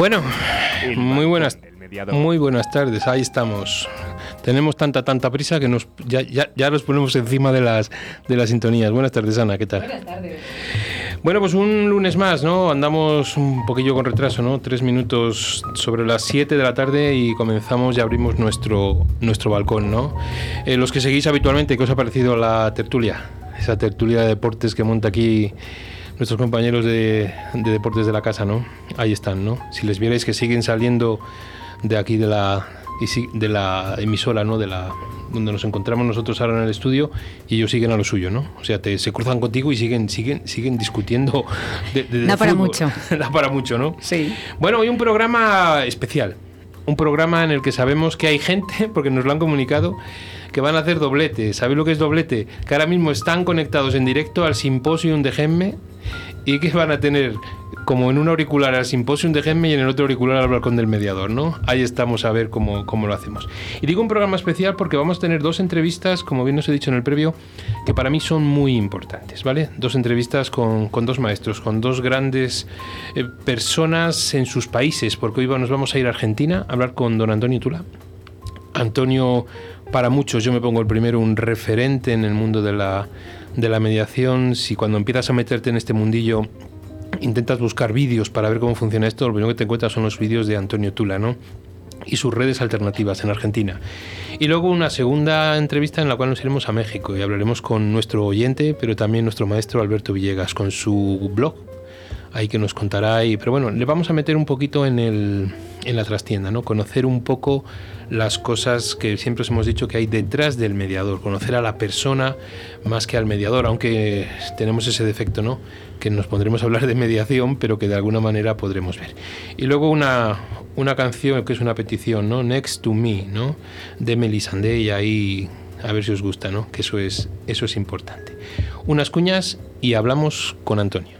Bueno, muy buenas, muy buenas tardes, ahí estamos. Tenemos tanta, tanta prisa que nos, ya, ya, ya nos ponemos encima de las, de las sintonías. Buenas tardes, Ana, ¿qué tal? Buenas tardes. Bueno, pues un lunes más, ¿no? Andamos un poquillo con retraso, ¿no? Tres minutos sobre las 7 de la tarde y comenzamos y abrimos nuestro, nuestro balcón, ¿no? Eh, los que seguís habitualmente, ¿qué os ha parecido la tertulia? Esa tertulia de deportes que monta aquí nuestros compañeros de, de deportes de la casa, ¿no? Ahí están, ¿no? Si les vierais que siguen saliendo de aquí de la, de la emisora, ¿no? De la, donde nos encontramos nosotros ahora en el estudio y ellos siguen a lo suyo, ¿no? O sea, te, se cruzan contigo y siguen, siguen, siguen discutiendo. De, de, de Da para fútbol. mucho. da para mucho, ¿no? Sí. Bueno, hoy un programa especial. Un programa en el que sabemos que hay gente, porque nos lo han comunicado, que van a hacer doblete. ¿Sabéis lo que es doblete? Que ahora mismo están conectados en directo al Simposium de Gemme y que van a tener como en un auricular al Simposium de Gemme y en el otro auricular al balcón del mediador, ¿no? Ahí estamos a ver cómo, cómo lo hacemos. Y digo un programa especial porque vamos a tener dos entrevistas, como bien os he dicho en el previo, que para mí son muy importantes, ¿vale? Dos entrevistas con, con dos maestros, con dos grandes eh, personas en sus países, porque hoy nos vamos a ir a Argentina a hablar con don Antonio Tula. Antonio, para muchos, yo me pongo el primero, un referente en el mundo de la, de la mediación. Si cuando empiezas a meterte en este mundillo intentas buscar vídeos para ver cómo funciona esto, lo primero que te encuentras son los vídeos de Antonio Tula, ¿no? Y sus redes alternativas en Argentina. Y luego una segunda entrevista en la cual nos iremos a México y hablaremos con nuestro oyente, pero también nuestro maestro Alberto Villegas, con su blog, ahí que nos contará. Y, pero bueno, le vamos a meter un poquito en, el, en la trastienda, ¿no? Conocer un poco las cosas que siempre os hemos dicho que hay detrás del mediador, conocer a la persona más que al mediador, aunque tenemos ese defecto, ¿no? Que nos pondremos a hablar de mediación, pero que de alguna manera podremos ver. Y luego una, una canción que es una petición, ¿no? Next to Me, ¿no? De Melisande y ahí a ver si os gusta, ¿no? Que eso es, eso es importante. Unas cuñas y hablamos con Antonio.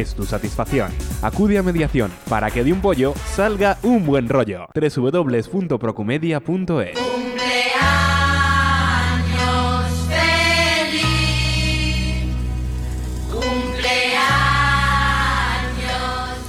es tu satisfacción. Acude a mediación para que de un pollo salga un buen rollo. www.procumedia.es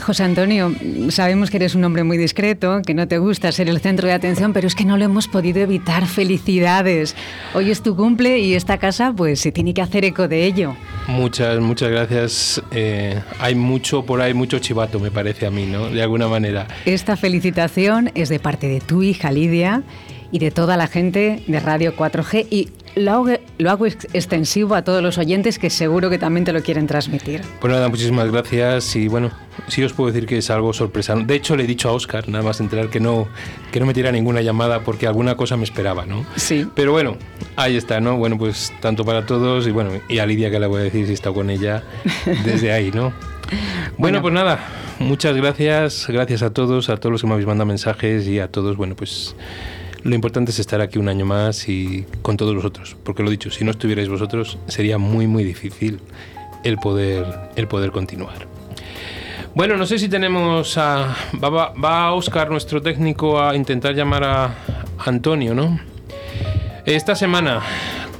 José Antonio, sabemos que eres un hombre muy discreto, que no te gusta ser el centro de atención, pero es que no lo hemos podido evitar. Felicidades. Hoy es tu cumple y esta casa pues se tiene que hacer eco de ello. Muchas, muchas gracias. Eh, hay mucho por ahí, mucho chivato, me parece a mí, ¿no? De alguna manera. Esta felicitación es de parte de tu hija Lidia y de toda la gente de Radio 4G y lo hago, lo hago ex- extensivo a todos los oyentes que seguro que también te lo quieren transmitir. Pues nada, muchísimas gracias y bueno, sí os puedo decir que es algo sorpresa. De hecho, le he dicho a Oscar, nada más enterar que no, que no me tira ninguna llamada porque alguna cosa me esperaba, ¿no? Sí. Pero bueno, ahí está, ¿no? Bueno, pues tanto para todos y bueno, y a Lidia que le voy a decir si está con ella desde ahí, ¿no? Bueno, Bueno. pues nada, muchas gracias, gracias a todos, a todos los que me habéis mandado mensajes y a todos, bueno, pues lo importante es estar aquí un año más y con todos vosotros, porque lo dicho, si no estuvierais vosotros sería muy muy difícil el poder el poder continuar. Bueno, no sé si tenemos a va, va, va Oscar nuestro técnico a intentar llamar a Antonio, ¿no? Esta semana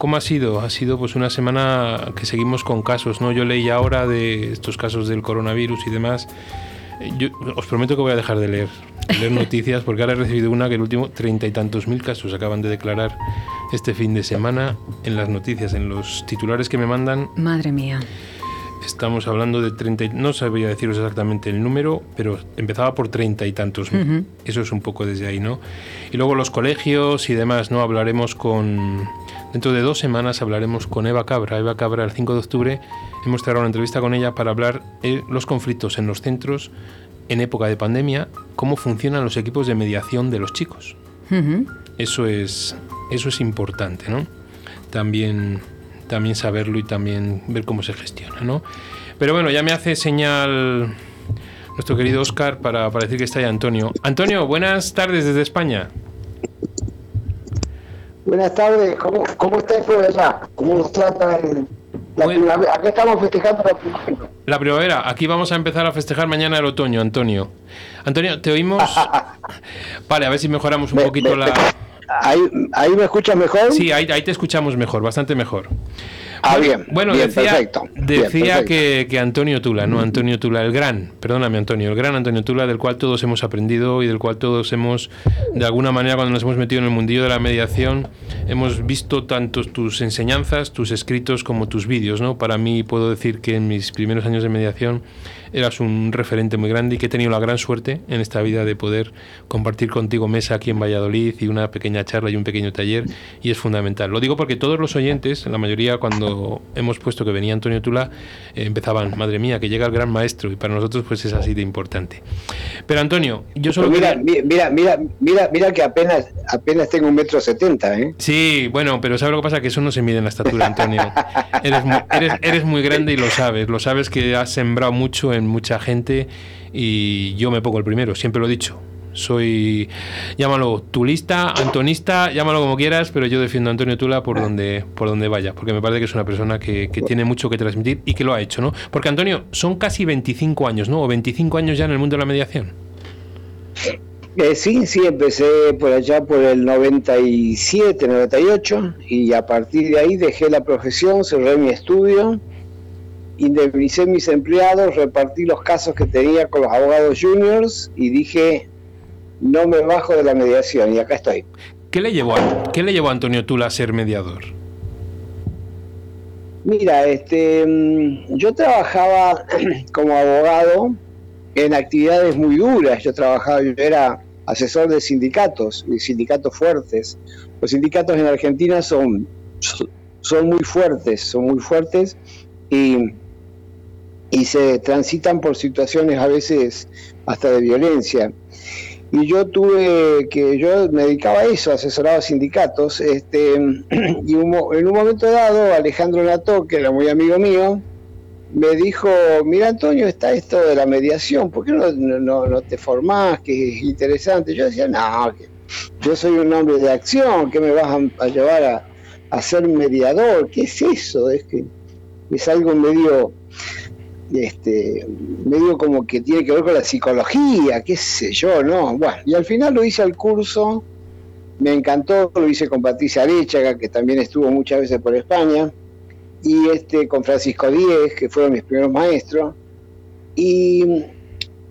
¿Cómo ha sido? Ha sido pues una semana que seguimos con casos, ¿no? Yo leí ahora de estos casos del coronavirus y demás. Yo os prometo que voy a dejar de leer, leer noticias porque ahora he recibido una que el último treinta y tantos mil casos acaban de declarar este fin de semana en las noticias, en los titulares que me mandan. Madre mía. Estamos hablando de 30, y- no sabría deciros exactamente el número, pero empezaba por treinta y tantos mil. Ujú. Eso es un poco desde ahí, ¿no? Y luego los colegios y demás, ¿no? Hablaremos con... Dentro de dos semanas hablaremos con Eva Cabra. Eva Cabra, el 5 de octubre, hemos cerrado una entrevista con ella para hablar de los conflictos en los centros en época de pandemia, cómo funcionan los equipos de mediación de los chicos. Ujú. Eso es, eso es importante, ¿no? También, también saberlo y también ver cómo se gestiona, ¿no? Pero bueno, ya me hace señal nuestro querido Oscar para, para decir que está ahí Antonio. Antonio, buenas tardes desde España. Buenas tardes, ¿cómo, cómo estáis por allá? ¿Cómo nos trata el- la Bueno. primavera? Acá estamos festejando la primavera. La primavera, aquí vamos a empezar a festejar mañana el otoño, Antonio. Antonio, te oímos. Vale, a ver si mejoramos un Me- poquito me- la. me- ¿Ahí, ¿Ahí me escuchas mejor? Sí, ahí, ahí te escuchamos mejor, bastante mejor. Ah, bien. Bueno, bien, decía, perfecto. Bien, decía perfecto. que, que Antonio Tula, no Antonio Tula, el gran, perdóname Antonio, el gran Antonio Tula, del cual todos hemos aprendido y del cual todos hemos, de alguna manera, cuando nos hemos metido en el mundillo de la mediación, hemos visto tanto tus enseñanzas, tus escritos como tus vídeos, ¿no? Para mí puedo decir que en mis primeros años de mediación eras un referente muy grande y que he tenido la gran suerte en esta vida de poder compartir contigo mesa aquí en Valladolid y una pequeña charla y un pequeño taller y es fundamental. Lo digo porque todos los oyentes, la mayoría cuando hemos puesto que venía Antonio Tula, eh, empezaban, madre mía, que llega el gran maestro y para nosotros pues es así de importante. Pero Antonio, yo solo Pero mira, quería- mira, mira, mira, mira que apenas, apenas tengo un metro setenta, ¿eh? Sí, bueno, pero ¿sabes lo que pasa? Que eso no se mide en la estatura, Antonio. Eres muy, eres, eres muy grande y lo sabes. Lo sabes que has sembrado mucho en mucha gente y yo me pongo el primero, siempre lo he dicho. Soy, llámalo tulista, antonista, llámalo como quieras, pero yo defiendo a Antonio Tula por donde, por donde vaya, porque me parece que es una persona que, que tiene mucho que transmitir y que lo ha hecho, ¿no? Porque Antonio, son casi 25 años, ¿no? O 25 años ya en el mundo de la mediación. Eh, sí, sí, empecé por allá por el 97, 98 y a partir de ahí dejé la profesión, cerré mi estudio, indemnicé mis empleados, repartí los casos que tenía con los abogados juniors y dije, no me bajo de la mediación y acá estoy. ¿Qué le llevó a, qué le llevó a Antonio Tula a ser mediador? Mira, este, mm, yo trabajaba como abogado en actividades muy duras. Yo trabajaba, yo era asesor de sindicatos, y sindicatos fuertes. Los sindicatos en Argentina son, son muy fuertes, son muy fuertes y, y se transitan por situaciones a veces hasta de violencia. Y yo tuve que, yo me dedicaba a eso, asesoraba sindicatos, este, y un en un momento dado Alejandro Nato, que era muy amigo mío, me dijo, mira Antonio, está esto de la mediación, ¿por qué no, no, te formás? Que es interesante. Yo decía, no, yo soy un hombre de acción, ¿qué me vas a, a llevar a, a ser mediador? ¿Qué es eso? Es que es algo medio este, medio como que tiene que ver con la psicología, qué sé yo, ¿no? Bueno, y al final lo hice al curso, me encantó, lo hice con Patricia Arechaga, que también estuvo muchas veces por España, y este con Francisco Díez, que fueron mis primeros maestros, y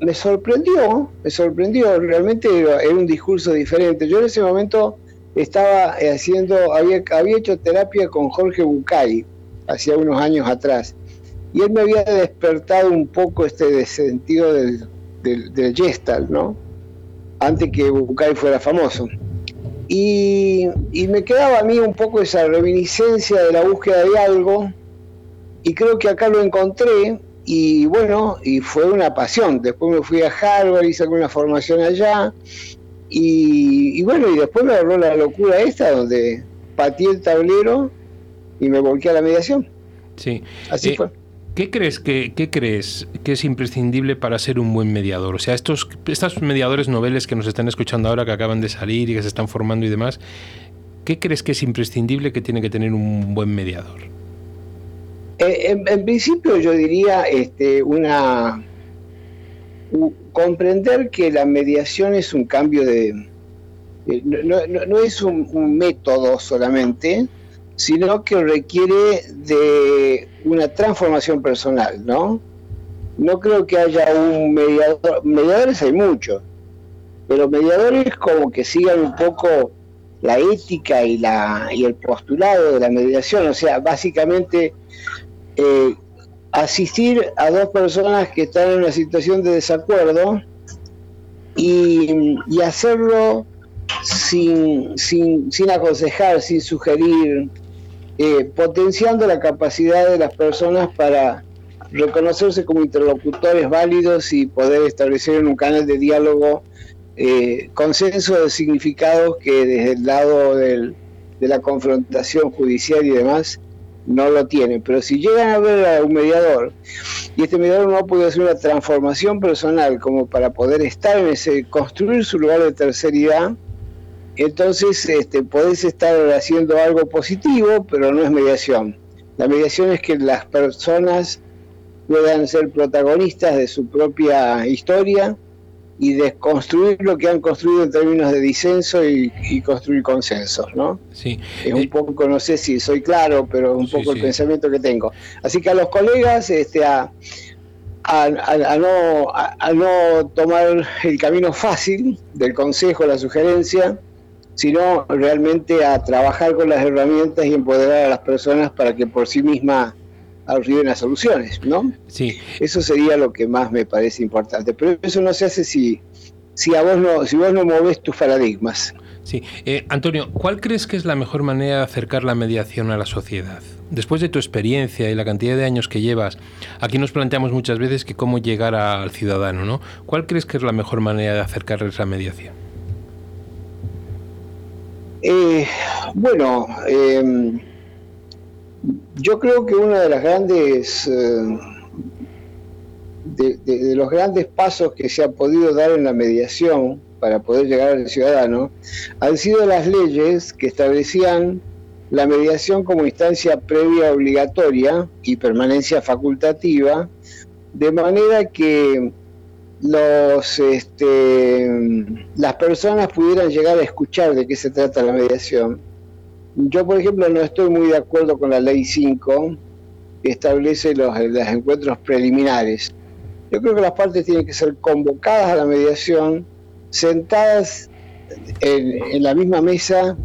me sorprendió, me sorprendió, realmente era, un discurso diferente. Yo en ese momento estaba haciendo, había, había hecho terapia con Jorge Bucay, hacía unos años atrás, y él me había despertado un poco este de- sentido del, del, del Gestalt, ¿no? Antes que Bucay fuera famoso. Y, y me quedaba a mí un poco esa reminiscencia de la búsqueda de algo, y creo que acá lo encontré, y bueno, y fue una pasión. Después me fui a Harvard, hice alguna formación allá, y, y bueno, y después me agarró la locura esta, donde pateé el tablero y me volqué a la mediación. Sí. Así Eh, fue. ¿Qué crees que, qué crees que es imprescindible para ser un buen mediador? O sea, estos, estos mediadores noveles que nos están escuchando ahora, que acaban de salir y que se están formando y demás, ¿qué crees que es imprescindible que tiene que tener un buen mediador? Eh, en, principio yo diría este, una comprender que la mediación es un cambio de no, es un método solamente, sino que requiere de una transformación personal, ¿no? No creo que haya un mediador, mediadores hay muchos, pero mediadores como que sigan un poco la ética y la y el postulado de la mediación, o sea, básicamente eh, asistir a dos personas que están en una situación de desacuerdo y, y hacerlo sin, sin, sin aconsejar, sin sugerir, eh, potenciando la capacidad de las personas para, reconocerse como interlocutores válidos y poder establecer en un canal de diálogo eh, consenso de significados que desde el lado del, de la confrontación judicial y demás no lo tienen. Pero si llegan a ver a un mediador y este mediador no puede hacer una transformación personal como para poder estar en ese, construir su lugar de terceridad, entonces este, podés estar haciendo algo positivo, pero no es mediación. La mediación es que las personas puedan ser protagonistas de su propia historia y desconstruir lo que han construido en términos de disenso y, construir consensos, ¿no? Sí. Es un eh, poco, no sé si soy claro, pero un poco el pensamiento que tengo. Así que a los colegas, este, a, a, no, a, no tomar el camino fácil del consejo, la sugerencia, sino realmente a trabajar con las herramientas y empoderar a las personas para que por sí mismas arriben a soluciones, ¿no? Sí. Eso sería lo que más me parece importante. Pero eso no se hace si, si a vos no, si vos no moves tus paradigmas. Sí. Eh, Antonio, ¿cuál crees que es la mejor manera de acercar la mediación a la sociedad? Después de tu experiencia y la cantidad de años que llevas, aquí nos planteamos muchas veces que cómo llegar al ciudadano, ¿no? ¿Cuál crees que es la mejor manera de acercarles la mediación? Eh, bueno, em, yo creo que uno de las grandes eh, de, los grandes pasos que se ha podido dar en la mediación para poder llegar al ciudadano han sido las leyes que establecían la mediación como instancia previa obligatoria y permanencia facultativa, de manera que los, este, las personas pudieran llegar a escuchar de qué se trata la mediación. Yo, por ejemplo, no estoy muy de acuerdo con la ley 5, que establece los, los encuentros preliminares. Yo creo que las partes tienen que ser convocadas a la mediación, sentadas en, en la misma mesa,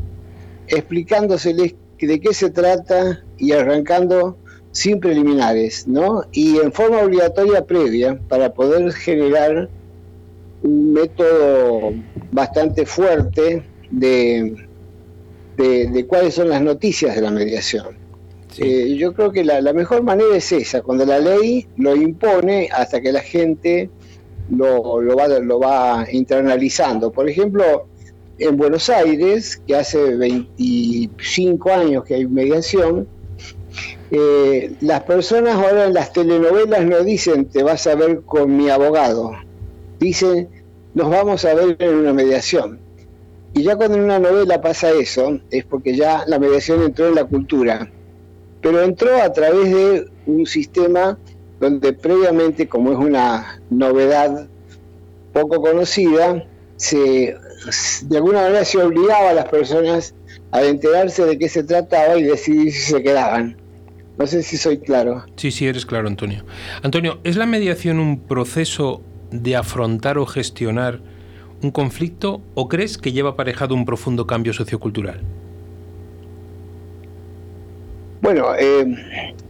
explicándoseles de qué se trata y arrancando sin preliminares, ¿no? Y en forma obligatoria previa para poder generar un método bastante fuerte de, de, cuáles son las noticias de la mediación. Eh, yo creo que la, mejor manera es esa, cuando la ley lo impone hasta que la gente lo, lo, va, lo va internalizando. Por ejemplo, en Buenos Aires, que hace 25 años que hay mediación, eh, las personas ahora en las telenovelas no dicen te vas a ver con mi abogado, dicen nos vamos a ver en una mediación. Y ya cuando en una novela pasa eso, es porque ya la mediación entró en la cultura, pero entró a través de un sistema donde previamente, como es una novedad poco conocida, se, de alguna manera se obligaba a las personas a enterarse de qué se trataba y decidir si se quedaban. No sé si soy claro. Sí, sí, eres claro, Antonio. Antonio, ¿es la mediación un proceso de afrontar o gestionar un conflicto o crees que lleva aparejado un profundo cambio sociocultural? Bueno, eh,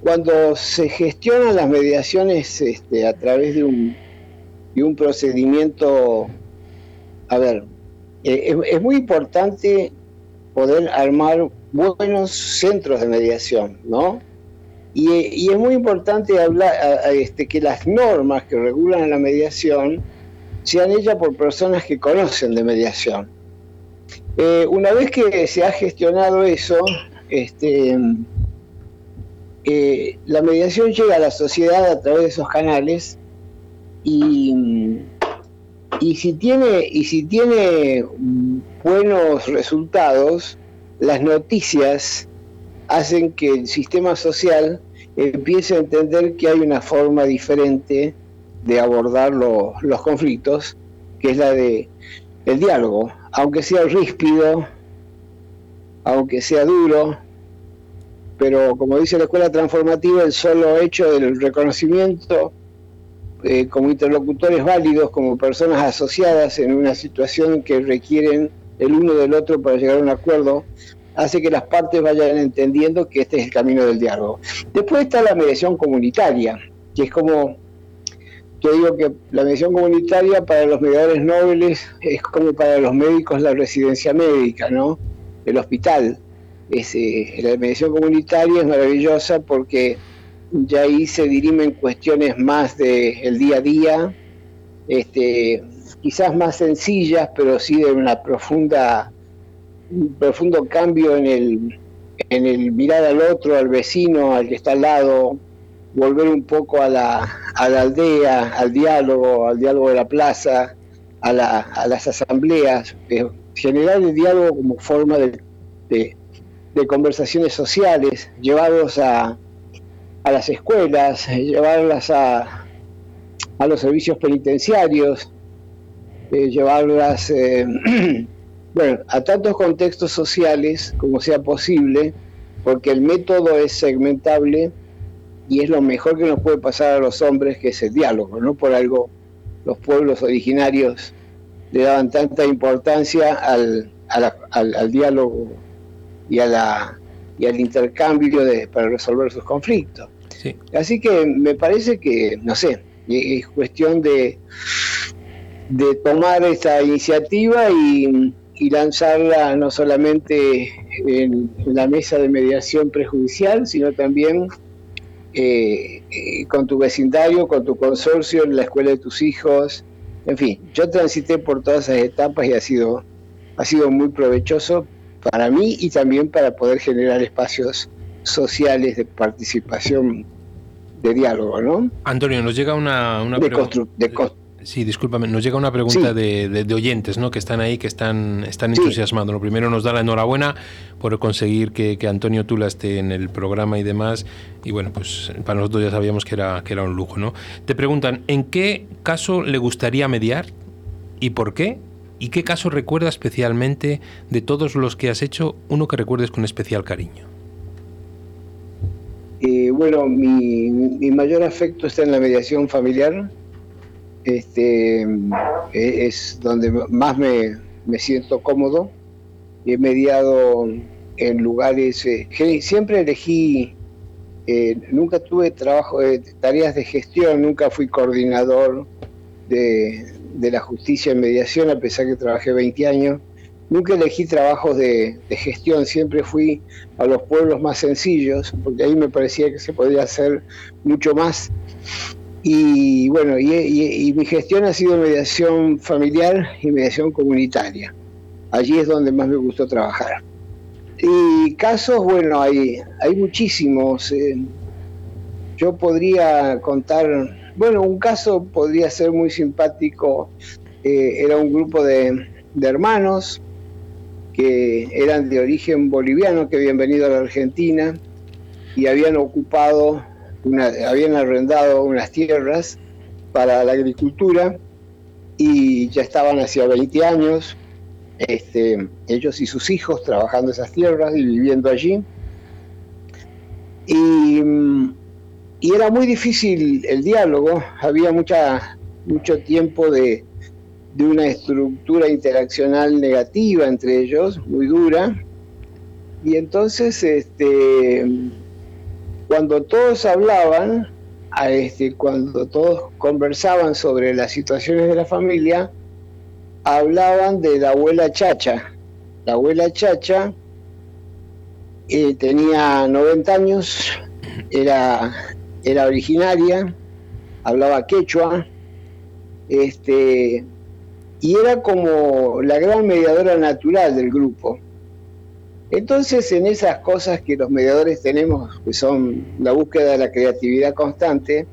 cuando se gestionan las mediaciones este, a través de un, de un procedimiento, a ver, eh, es, muy importante poder armar buenos centros de mediación, ¿no? Y, es muy importante hablar este, que las normas que regulan la mediación sean hechas por personas que conocen de mediación. Eh, una vez que se ha gestionado eso, este, eh, la mediación llega a la sociedad a través de esos canales y, y, si tiene, y si tiene buenos resultados, las noticias hacen que el sistema social empiece a entender que hay una forma diferente de abordar los conflictos, que es la de el diálogo, aunque sea ríspido, aunque sea duro, pero como dice la escuela transformativa, el solo hecho del reconocimiento eh, como interlocutores válidos, como personas asociadas en una situación que requieren el uno del otro para llegar a un acuerdo, hace que las partes vayan entendiendo que este es el camino del diálogo. Después está la mediación comunitaria, que es como, yo digo que la mediación comunitaria para los mediadores nobles es como para los médicos la residencia médica, ¿no? El hospital. Es, eh, la mediación comunitaria es maravillosa porque ya ahí se dirimen cuestiones más del el día a día, este, quizás más sencillas, pero sí de una profunda, un profundo cambio en el, en el mirar al otro, al vecino, al que está al lado, volver un poco a la, a la aldea, al diálogo, al diálogo de la plaza, a, la, a las asambleas, eh, generar el diálogo como forma de, de, conversaciones sociales, llevarlos a, a las escuelas, llevarlas a, a los servicios penitenciarios, eh, llevarlas eh, bueno, a tantos contextos sociales como sea posible, porque el método es segmentable y es lo mejor que nos puede pasar a los hombres, que es el diálogo, ¿no? Por algo los pueblos originarios le daban tanta importancia al, al, diálogo y, a la, y al intercambio de, para resolver sus conflictos. Así que me parece que, no sé, es cuestión de, de tomar esta iniciativa y, y lanzarla no solamente en, la mesa de mediación prejudicial, sino también eh, eh, con tu vecindario, con tu consorcio, en la escuela de tus hijos. En fin, yo transité por todas esas etapas y ha sido, ha sido muy provechoso para mí y también para poder generar espacios sociales de participación, de diálogo, ¿no? Antonio, nos llega una, una pregunta. Sí, discúlpame, nos llega una pregunta de, oyentes, ¿no? Que están ahí, que están, están entusiasmados. Lo primero nos da la enhorabuena por conseguir que, Antonio Tula esté en el programa y demás. Y bueno, pues para nosotros ya sabíamos que era, que era un lujo, ¿no? Te preguntan, ¿en qué caso le gustaría mediar y por qué? ¿Y qué caso recuerda especialmente de todos los que has hecho, uno que recuerdes con especial cariño? Eh, bueno, mi, mi mayor afecto está en la mediación familiar este, e, es donde más me, siento cómodo. He mediado en lugares, eh, siempre elegí, eh, nunca tuve trabajo, eh, tareas de gestión, nunca fui coordinador de, la justicia en mediación, a pesar que trabajé 20 años. Nunca elegí trabajos de, de, gestión, siempre fui a los pueblos más sencillos, porque ahí me parecía que se podía hacer mucho más. Y bueno, y, mi gestión ha sido mediación familiar y mediación comunitaria. Allí es donde más me gustó trabajar. Y casos, bueno, hay, hay muchísimos. Eh, yo podría contar, bueno, un caso podría ser muy simpático. Eh, era un grupo de, de hermanos que eran de origen boliviano, que habían venido a la Argentina y habían ocupado habían arrendado unas tierras para la agricultura y ya estaban hacía 20 años, este, ellos y sus hijos trabajando esas tierras y viviendo allí. Y, era muy difícil el diálogo, había mucha, mucho tiempo de, de una estructura interaccional negativa entre ellos, muy dura. Y entonces este, cuando todos hablaban, este, cuando todos conversaban sobre las situaciones de la familia, hablaban de la abuela Chacha. La abuela Chacha eh, tenía 90 años, era, era originaria, hablaba quechua, este, y era como la gran mediadora natural del grupo. Entonces, en esas cosas que los mediadores tenemos, que son la búsqueda de la creatividad constante,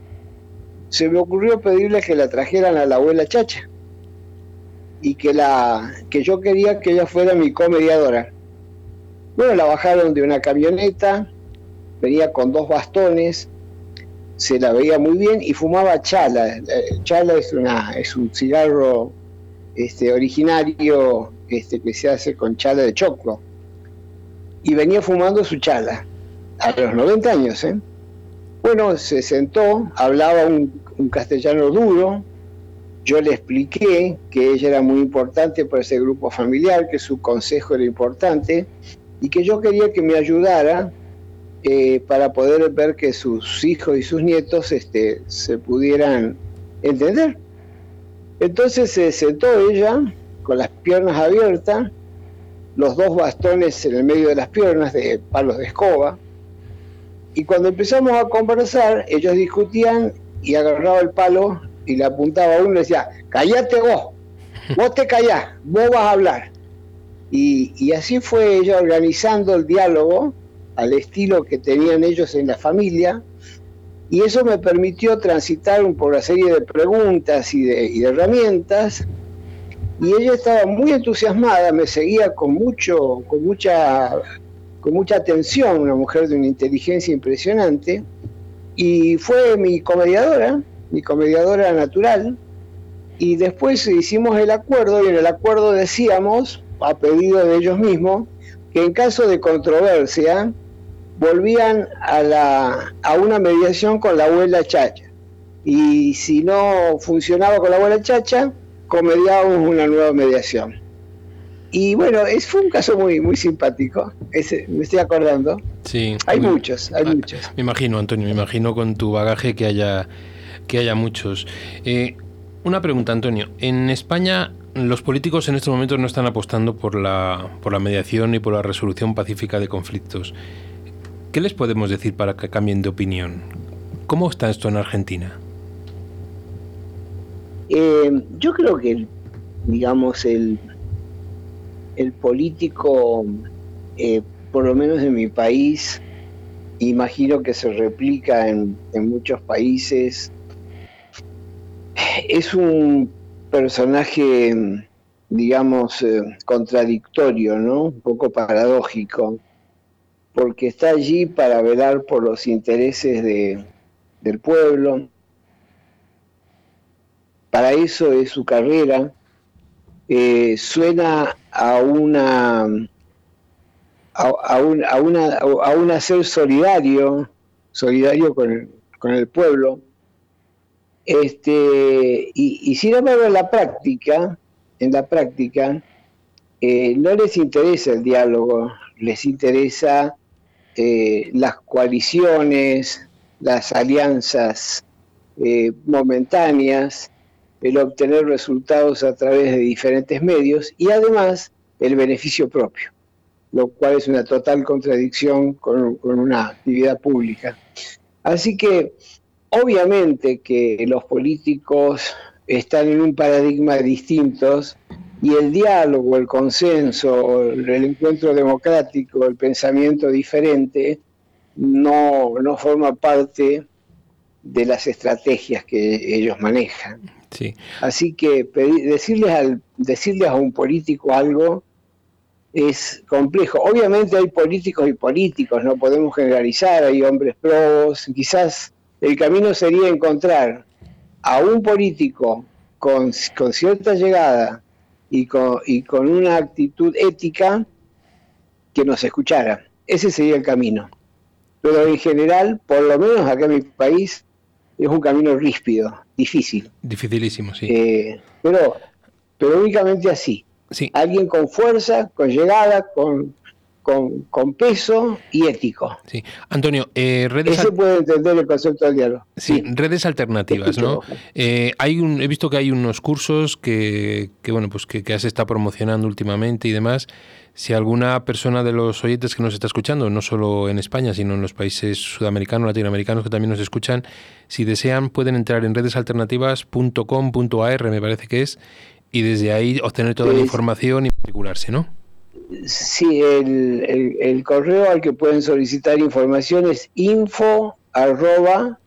se me ocurrió pedirle que la trajeran a la abuela Chacha y que, la, que yo quería que ella fuera mi comediadora. Bueno, la bajaron de una camioneta, venía con dos bastones, se la veía muy bien y fumaba chala. Chala es, una, es un cigarro este, originario este, que se hace con chala de choclo y venía fumando su chala, a los 90 años. ¿eh? Bueno, se sentó, hablaba un, castellano duro, yo le expliqué que ella era muy importante para ese grupo familiar, que su consejo era importante y que yo quería que me ayudara eh, para poder ver que sus hijos y sus nietos este, se pudieran entender. Entonces se sentó ella con las piernas abiertas los dos bastones en el medio de las piernas de palos de escoba, Y cuando empezamos a conversar, ellos discutían y agarraba el palo y le apuntaba a uno y decía, callate vos, vos te callás, vos vas a hablar. Y, y así fue ella organizando el diálogo al estilo que tenían ellos en la familia, y eso me permitió transitar por una serie de preguntas y de, y de herramientas, y ella estaba muy entusiasmada, me seguía con mucho, con mucha, con mucha atención, una mujer de una inteligencia impresionante, y fue mi comediadora, mi comediadora natural, y después hicimos el acuerdo, y en el acuerdo decíamos, a pedido de ellos mismos, que en caso de controversia volvían a, la, a una mediación con la abuela Chacha. Y si no funcionaba con la abuela Chacha, comediábamos una nueva mediación. Y bueno, es, fue un caso muy, muy simpático, ese, me estoy acordando. Sí. Hay me- muchos, hay ah, muchos. Me imagino, Antonio, me imagino con tu bagaje que haya, que haya muchos. Eh, una pregunta, Antonio. En España los políticos en estos momentos no están apostando por la, por la mediación y por la resolución pacífica de conflictos. ¿Qué les podemos decir para que cambien de opinión? ¿Cómo está esto en Argentina? Eh, yo creo que, el- digamos, el, político, eh, por lo menos en mi país, imagino que se replica en, en muchos países, es un personaje, digamos, eh, contradictorio, ¿no? Un poco paradójico, porque está allí para velar por los intereses de, del pueblo, para eso es su carrera. Eh, suena a una a, un, a una a hacer solidario, solidario con el, con el pueblo. Este, y, y sin embargo en la práctica, en la práctica, eh, no les interesa el diálogo, les interesa eh, las coaliciones, las alianzas momentáneas, el obtener resultados a través de diferentes medios y además el beneficio propio, lo cual es una total contradicción con, una actividad pública. Así que obviamente que los políticos están en un paradigma distintos y el diálogo, el consenso, el encuentro democrático, el pensamiento diferente no, no forma parte de las estrategias que ellos manejan. Sí. Así que pedir- decirles, al, decirles a un político algo es complejo. Obviamente hay políticos y políticos, no podemos generalizar, hay hombres pros. Quizás el camino sería encontrar a un político con, con cierta llegada y con, y con una actitud ética que nos escuchara. Ese sería el camino. Pero en general, por lo menos acá en mi país, es un camino ríspido, difícil. Dificilísimo, sí. Eh, pero, pero únicamente así. Sí. Alguien con fuerza, con llegada, con, con, con peso y ético. Sí. Antonio, eh, redes, Ese puede entender el concepto del diálogo. sí, redes alternativas, ¿no? Eh, hay un, he visto que hay unos cursos que, que, bueno, pues que, que se está promocionando últimamente y demás. Si alguna persona de los oyentes que nos está escuchando, no solo en España, sino en los países sudamericanos, latinoamericanos que también nos escuchan, si desean pueden entrar en redesalternativas.com.ar, me parece que es, y desde ahí obtener toda la información y matricularse, ¿no? Sí, el, el- el correo al que pueden solicitar información es info arroba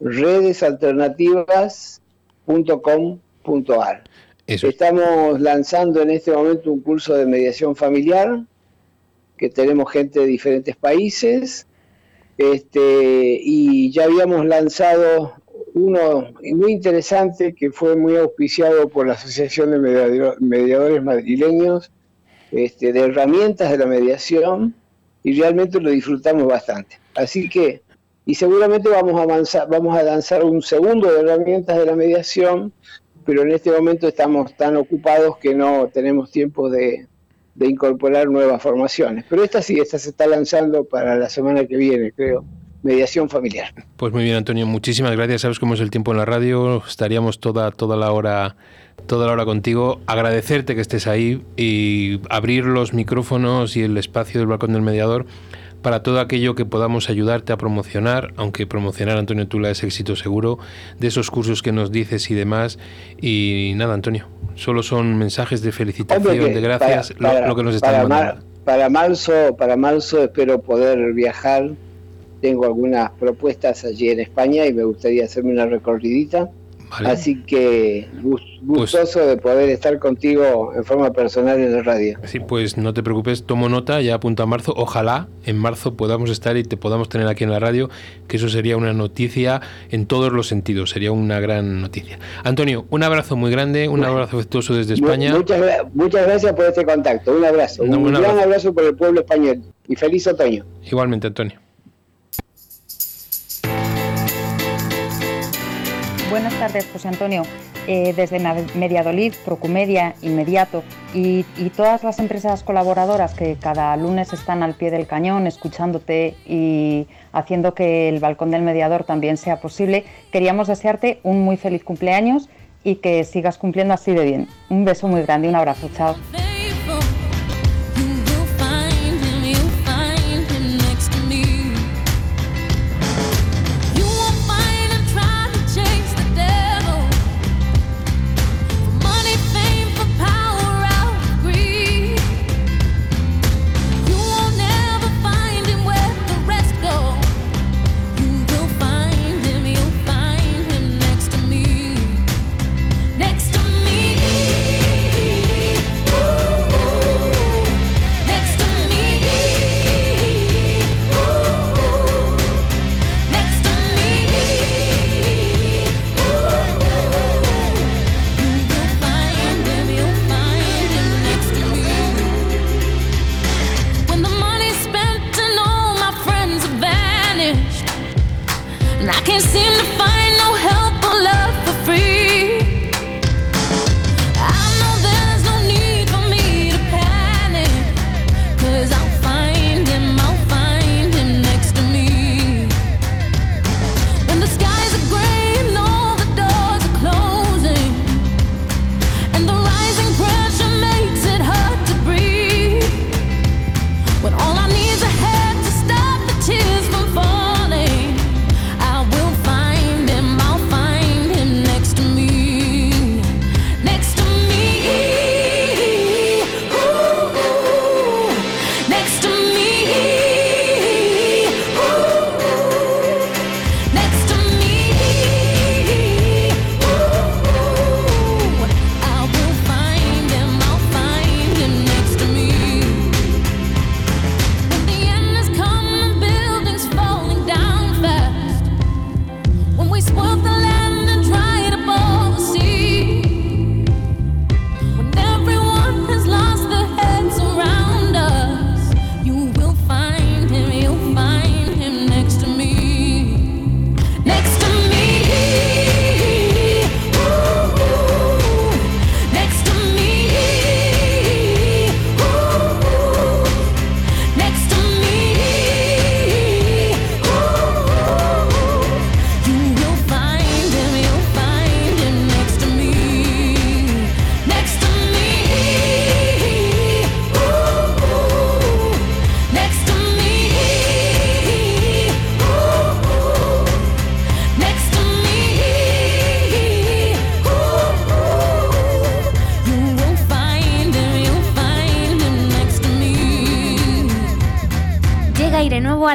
redesalternativas.com.ar. Estamos lanzando en este momento un curso de mediación familiar, que tenemos gente de diferentes países, este, y ya habíamos lanzado uno muy interesante que fue muy auspiciado por la Asociación de Mediador- Mediadores Madrileños, este, de herramientas de la mediación, y realmente lo disfrutamos bastante. Así que, y seguramente vamos a avanzar, vamos a lanzar un segundo de herramientas de la mediación, pero en este momento estamos tan ocupados que no tenemos tiempo de, incorporar nuevas formaciones. Pero esta sí, esta se está lanzando para la semana que viene, creo. Mediación familiar. Pues muy bien, Antonio, muchísimas gracias. Sabes cómo es el tiempo en la radio, estaríamos toda, toda la hora toda la hora contigo, agradecerte que estés ahí y abrir los micrófonos y el espacio del balcón del mediador para todo aquello que podamos ayudarte a promocionar, aunque promocionar, Antonio Tula es éxito seguro, de esos cursos que nos dices y demás. Y nada, Antonio, solo son mensajes de felicitación, de gracias, para- lo- que nos están para, mandando. mar- para marzo, para marzo espero poder viajar. Tengo algunas propuestas allí en España y me gustaría hacerme una recorridita. Vale. Así que Pues- gustoso de poder estar contigo en forma personal en la radio. Sí, pues no te preocupes, tomo nota, ya apunto a marzo. Ojalá en marzo podamos estar y te podamos tener aquí en la radio, que eso sería una noticia en todos los sentidos, sería una gran noticia. Antonio, un abrazo muy grande, un abrazo afectuoso desde España. Muchas, muchas gracias por este contacto. Un abrazo. No, un un gran abrazo. abrazo por el pueblo español. Y feliz otoño. Igualmente, Antonio. Buenas tardes, José Antonio. Eh, desde Mediadolid, Procumedia, Inmediato y, y todas las empresas colaboradoras que cada lunes están al pie del cañón escuchándote y haciendo que el balcón del mediador también sea posible, queríamos desearte un muy feliz cumpleaños y que sigas cumpliendo así de bien. Un beso muy grande un abrazo. Chao.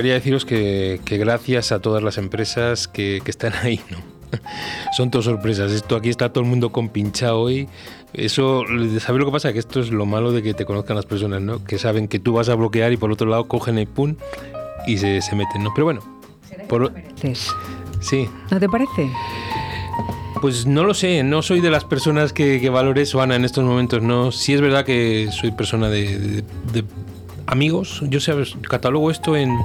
Quería deciros que, que gracias a todas las empresas que, que están ahí, ¿no? Son todas sorpresas. Esto aquí está todo el mundo compinchado hoy. Eso, ¿sabes lo que pasa? Que esto es lo malo de que te conozcan las personas, ¿no? Que saben que tú vas a bloquear y por otro lado cogen el pun y se, se meten, ¿no? Pero bueno, por, sí, ¿No te parece? Pues no lo sé, no soy de las personas que, que valore eso, Ana, en estos momentos. No, sí es verdad que soy persona de, de- de amigos. Yo sabes, catalogo esto en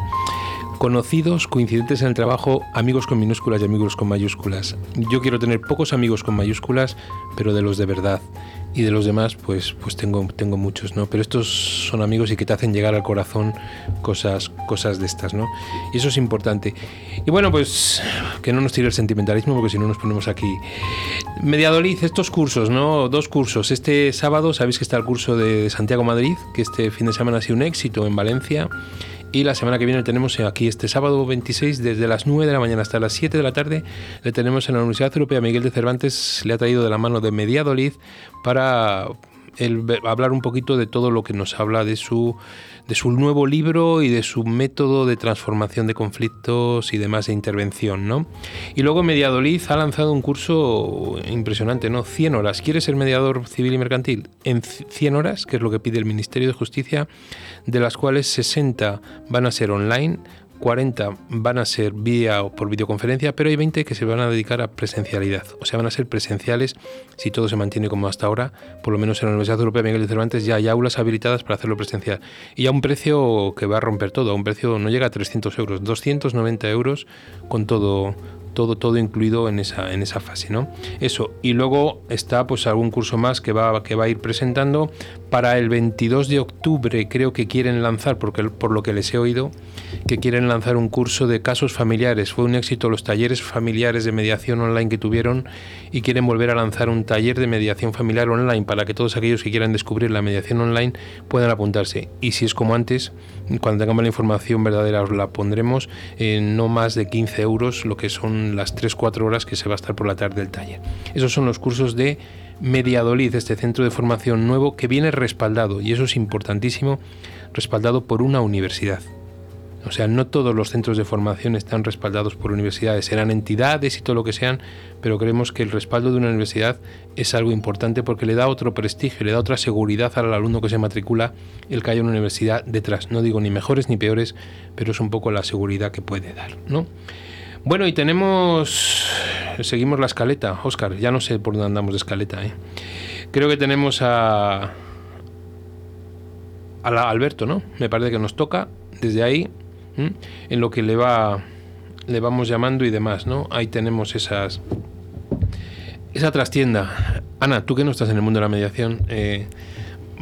Conocidos, coincidentes en el trabajo, amigos con minúsculas y amigos con mayúsculas. Yo quiero tener pocos amigos con mayúsculas, pero de los de verdad. Y de los demás, pues, pues tengo, tengo muchos, ¿no? Pero estos son amigos y que te hacen llegar al corazón cosas, cosas de estas, ¿no? Y eso es importante. Y bueno, pues que no nos tire el sentimentalismo, porque si no nos ponemos aquí. Mediadolid, estos cursos, ¿no? Dos cursos. Este sábado, sabéis que está el curso de Santiago Madrid, que este fin de semana ha sido un éxito en Valencia. Y la semana que viene tenemos aquí este sábado 26, desde las 9 de la mañana hasta las 7 de la tarde, le tenemos en la Universidad Europea. Miguel de Cervantes, le ha traído de la mano de Mediadolid para el hablar un poquito de todo lo que nos habla de su, de su nuevo libro y de su método de transformación de conflictos y demás de intervención, ¿no? Y luego Mediadolid ha lanzado un curso impresionante, ¿no? 100 horas. ¿Quieres ser mediador civil y mercantil? En 100 horas, que es lo que pide el Ministerio de Justicia, de las cuales 60 van a ser online, 40 van a ser vía por videoconferencia, pero hay 20 que se van a dedicar a presencialidad. O sea, van a ser presenciales si todo se mantiene como hasta ahora. Por lo menos en la Universidad Europea Miguel de Cervantes ya hay aulas habilitadas para hacerlo presencial. Y a un precio que va a romper todo. A un precio no llega a 300 euros, 290 euros con todo todo, todo incluido en esa, en esa fase, ¿no? Eso. Y luego está pues algún curso más que va, que va a ir presentando. Para el 22 de octubre creo que quieren lanzar, porque por lo que les he oído, que quieren lanzar un curso de casos familiares. Fue un éxito los talleres familiares de mediación online que tuvieron y quieren volver a lanzar un taller de mediación familiar online para que todos aquellos que quieran descubrir la mediación online puedan apuntarse. Y si es como antes, cuando tengamos la información verdadera os la pondremos en no más de 15 euros, lo que son las 3-4 horas que se va a estar por la tarde del taller. Esos son los cursos de Mediadolid, este centro de formación nuevo que viene respaldado, y eso es importantísimo, respaldado por una universidad. O sea, no todos los centros de formación están respaldados por universidades, serán entidades y todo lo que sean, pero creemos que el respaldo de una universidad es algo importante porque le da otro prestigio, le da otra seguridad al alumno que se matricula el que haya una universidad detrás. No digo ni mejores ni peores, pero es un poco la seguridad que puede dar, ¿no? Bueno, y tenemos. Seguimos la escaleta. Oscar, ya no sé por dónde andamos de escaleta, ¿eh? Creo que tenemos a. A la Alberto, ¿no? Me parece que nos toca desde ahí, en lo que le va. Le vamos llamando y demás, ¿no? Ahí tenemos esas. Esa trastienda. Ana, tú que no estás en el mundo de la mediación, eh,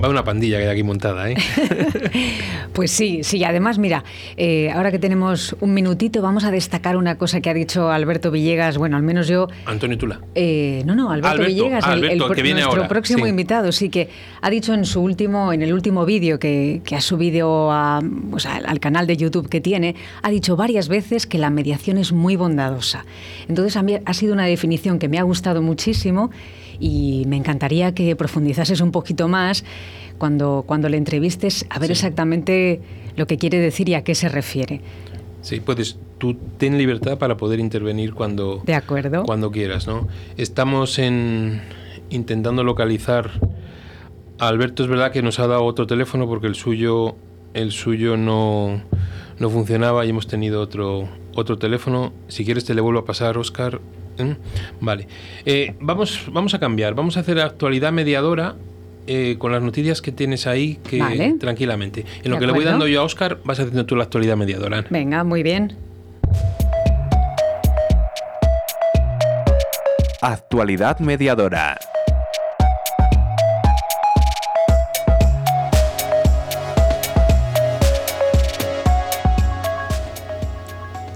va una pandilla que hay aquí montada, ¿eh? Pues sí, sí, además, mira, eh, ahora que tenemos un minutito, vamos a destacar una cosa que ha dicho Alberto Villegas, bueno, al menos yo Antonio Tula. Eh, no, no, Alberto, Alberto, Villegas, el- el, Alberto, que viene nuestro ahora, próximo sí. invitado, sí que ha dicho en su último, en el último vídeo que, que ha subido a, pues, al, al canal de YouTube que tiene, ha dicho varias veces que la mediación es muy bondadosa. Entonces a mí ha sido una definición que me ha gustado muchísimo y me encantaría que profundizases un poquito más cuando, cuando le entrevistes a ver Sí. exactamente lo que quiere decir y a qué se refiere. Sí, puedes, tú ten libertad para poder intervenir cuando, ¿De acuerdo? cuando quieras, ¿no? Estamos en intentando localizar a Alberto, es verdad que nos ha dado otro teléfono porque el suyo el suyo no, no funcionaba y hemos tenido otro otro teléfono. Si quieres te le vuelvo a pasar, Oscar. ¿Mm? Vale. Eh, vamos, vamos a cambiar. Vamos a hacer actualidad mediadora eh, con las noticias que tienes ahí, que Vale. tranquilamente. En lo De que le voy dando yo a Oscar, vas haciendo tú la actualidad mediadora. Ana. Venga, muy bien. Actualidad mediadora.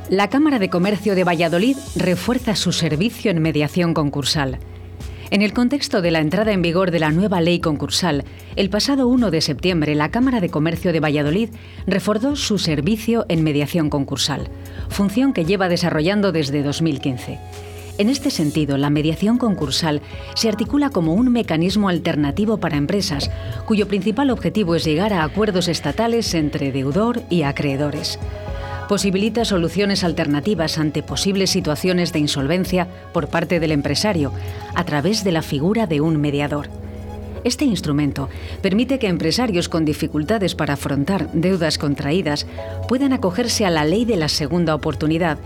La Cámara de Comercio de Valladolid refuerza su servicio en mediación concursal. En el contexto de la entrada en vigor de la nueva ley concursal, el pasado 1 de septiembre la Cámara de Comercio de Valladolid reforzó su servicio en mediación concursal, función que lleva desarrollando desde 2015. En este sentido, la mediación concursal se articula como un mecanismo alternativo para empresas, cuyo principal objetivo es llegar a acuerdos estatales entre deudor y acreedores posibilita soluciones alternativas ante posibles situaciones de insolvencia por parte del empresario a través de la figura de un mediador. Este instrumento permite que empresarios con dificultades para afrontar deudas contraídas puedan acogerse a la ley de la segunda oportunidad,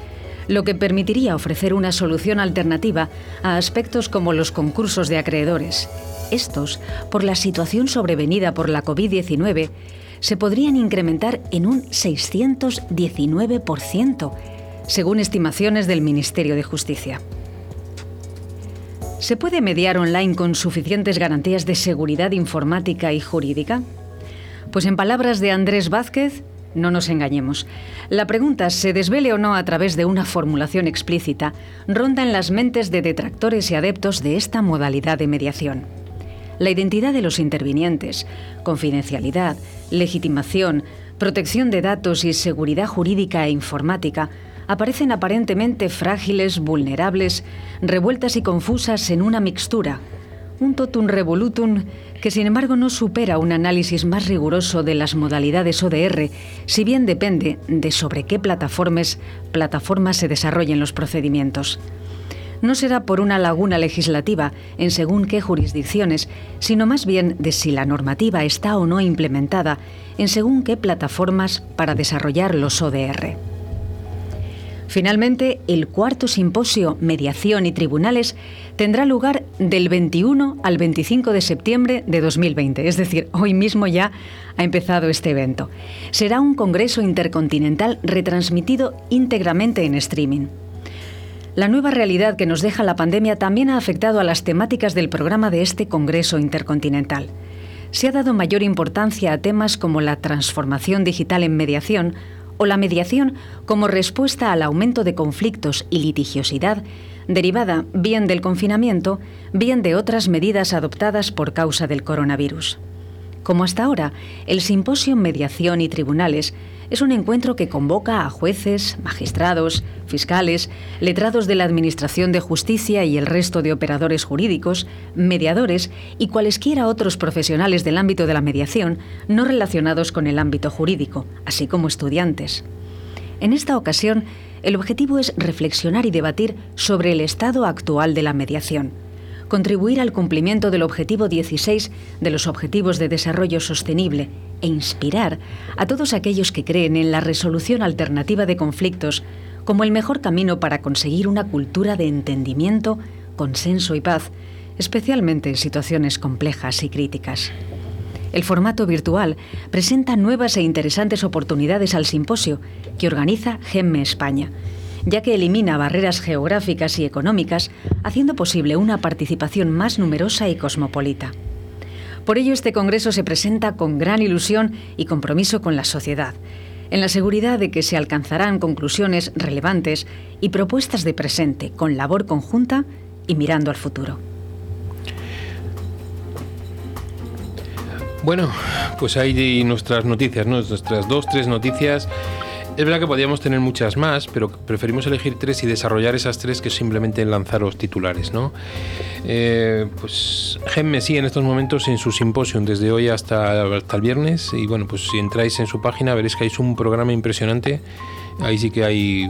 lo que permitiría ofrecer una solución alternativa a aspectos como los concursos de acreedores. Estos, por la situación sobrevenida por la COVID-19, se podrían incrementar en un 619%, según estimaciones del Ministerio de Justicia. ¿Se puede mediar online con suficientes garantías de seguridad informática y jurídica? Pues en palabras de Andrés Vázquez, no nos engañemos. La pregunta, se desvele o no a través de una formulación explícita, ronda en las mentes de detractores y adeptos de esta modalidad de mediación. La identidad de los intervinientes, confidencialidad, legitimación, protección de datos y seguridad jurídica e informática aparecen aparentemente frágiles, vulnerables, revueltas y confusas en una mixtura, un totum revolutum que sin embargo no supera un análisis más riguroso de las modalidades ODR, si bien depende de sobre qué plataformas, plataformas se desarrollen los procedimientos. No será por una laguna legislativa en según qué jurisdicciones, sino más bien de si la normativa está o no implementada en según qué plataformas para desarrollar los ODR. Finalmente, el cuarto simposio Mediación y Tribunales tendrá lugar del 21 al 25 de septiembre de 2020, es decir, hoy mismo ya ha empezado este evento. Será un congreso intercontinental retransmitido íntegramente en streaming. La nueva realidad que nos deja la pandemia también ha afectado a las temáticas del programa de este Congreso Intercontinental. Se ha dado mayor importancia a temas como la transformación digital en mediación o la mediación como respuesta al aumento de conflictos y litigiosidad derivada bien del confinamiento, bien de otras medidas adoptadas por causa del coronavirus. Como hasta ahora, el Simposio Mediación y Tribunales es un encuentro que convoca a jueces, magistrados, fiscales, letrados de la Administración de Justicia y el resto de operadores jurídicos, mediadores y cualesquiera otros profesionales del ámbito de la mediación no relacionados con el ámbito jurídico, así como estudiantes. En esta ocasión, el objetivo es reflexionar y debatir sobre el estado actual de la mediación contribuir al cumplimiento del objetivo 16 de los Objetivos de Desarrollo Sostenible e inspirar a todos aquellos que creen en la resolución alternativa de conflictos como el mejor camino para conseguir una cultura de entendimiento, consenso y paz, especialmente en situaciones complejas y críticas. El formato virtual presenta nuevas e interesantes oportunidades al simposio que organiza GEMME España ya que elimina barreras geográficas y económicas, haciendo posible una participación más numerosa y cosmopolita. Por ello, este Congreso se presenta con gran ilusión y compromiso con la sociedad, en la seguridad de que se alcanzarán conclusiones relevantes y propuestas de presente con labor conjunta y mirando al futuro. Bueno, pues ahí nuestras noticias, ¿no? nuestras dos, tres noticias es verdad que podíamos tener muchas más, pero preferimos elegir tres y desarrollar esas tres que simplemente lanzar los titulares, ¿no? Eh, pues Gemme sí en estos momentos en su simposium desde hoy hasta, hasta el viernes y bueno, pues si entráis en su página veréis que hay un programa impresionante. Ahí sí que hay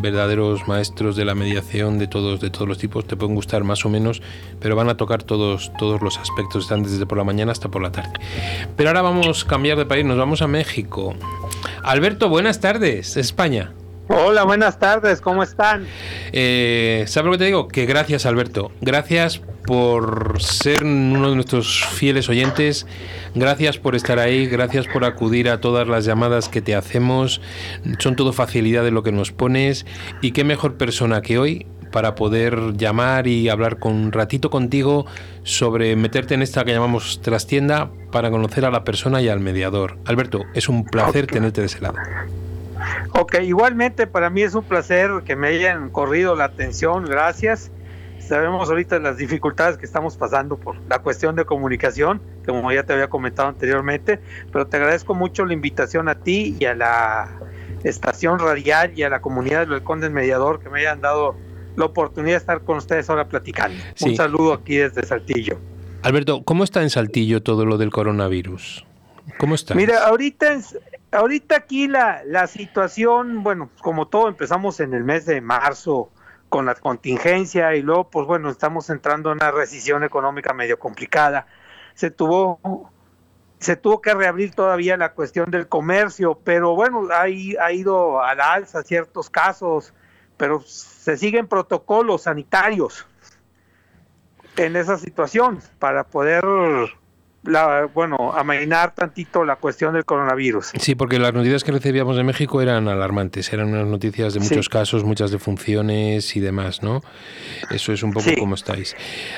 verdaderos maestros de la mediación de todos de todos los tipos. Te pueden gustar más o menos pero van a tocar todos todos los aspectos. Están desde por la mañana hasta por la tarde. Pero ahora vamos a cambiar de país. Nos vamos a México. Alberto buenas tardes. España Hola, buenas tardes, ¿cómo están? Eh, ¿Sabes lo que te digo? Que gracias, Alberto. Gracias por ser uno de nuestros fieles oyentes. Gracias por estar ahí. Gracias por acudir a todas las llamadas que te hacemos. Son todo facilidad de lo que nos pones. Y qué mejor persona que hoy para poder llamar y hablar con un ratito contigo sobre meterte en esta que llamamos trastienda para conocer a la persona y al mediador. Alberto, es un placer tenerte de ese lado. Ok, igualmente para mí es un placer que me hayan corrido la atención, gracias. Sabemos ahorita las dificultades que estamos pasando por la cuestión de comunicación, como ya te había comentado anteriormente, pero te agradezco mucho la invitación a ti y a la estación radial y a la comunidad del Conde Mediador que me hayan dado la oportunidad de estar con ustedes ahora platicando. Sí. Un saludo aquí desde Saltillo. Alberto, ¿cómo está en Saltillo todo lo del coronavirus? ¿Cómo está? Mira, ahorita, ahorita aquí la, la situación, bueno, como todo, empezamos en el mes de marzo con la contingencia y luego, pues bueno, estamos entrando en una recesión económica medio complicada. Se tuvo, se tuvo que reabrir todavía la cuestión del comercio, pero bueno, ahí ha ido a la alza ciertos casos, pero se siguen protocolos sanitarios en esa situación para poder la, bueno, amainar tantito la cuestión del coronavirus. Sí, porque las noticias que recibíamos de México eran alarmantes, eran unas noticias de Sí. muchos casos, muchas defunciones y demás, ¿no? Eso es un poco Sí. como estáis.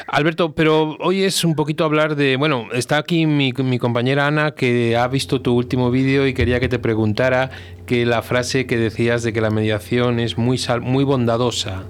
Alberto, pero hoy es un poquito hablar de, bueno, está aquí mi, mi compañera Ana que ha visto tu último vídeo y quería que te preguntara que la frase que decías de que la mediación es muy sal- muy bondadosa,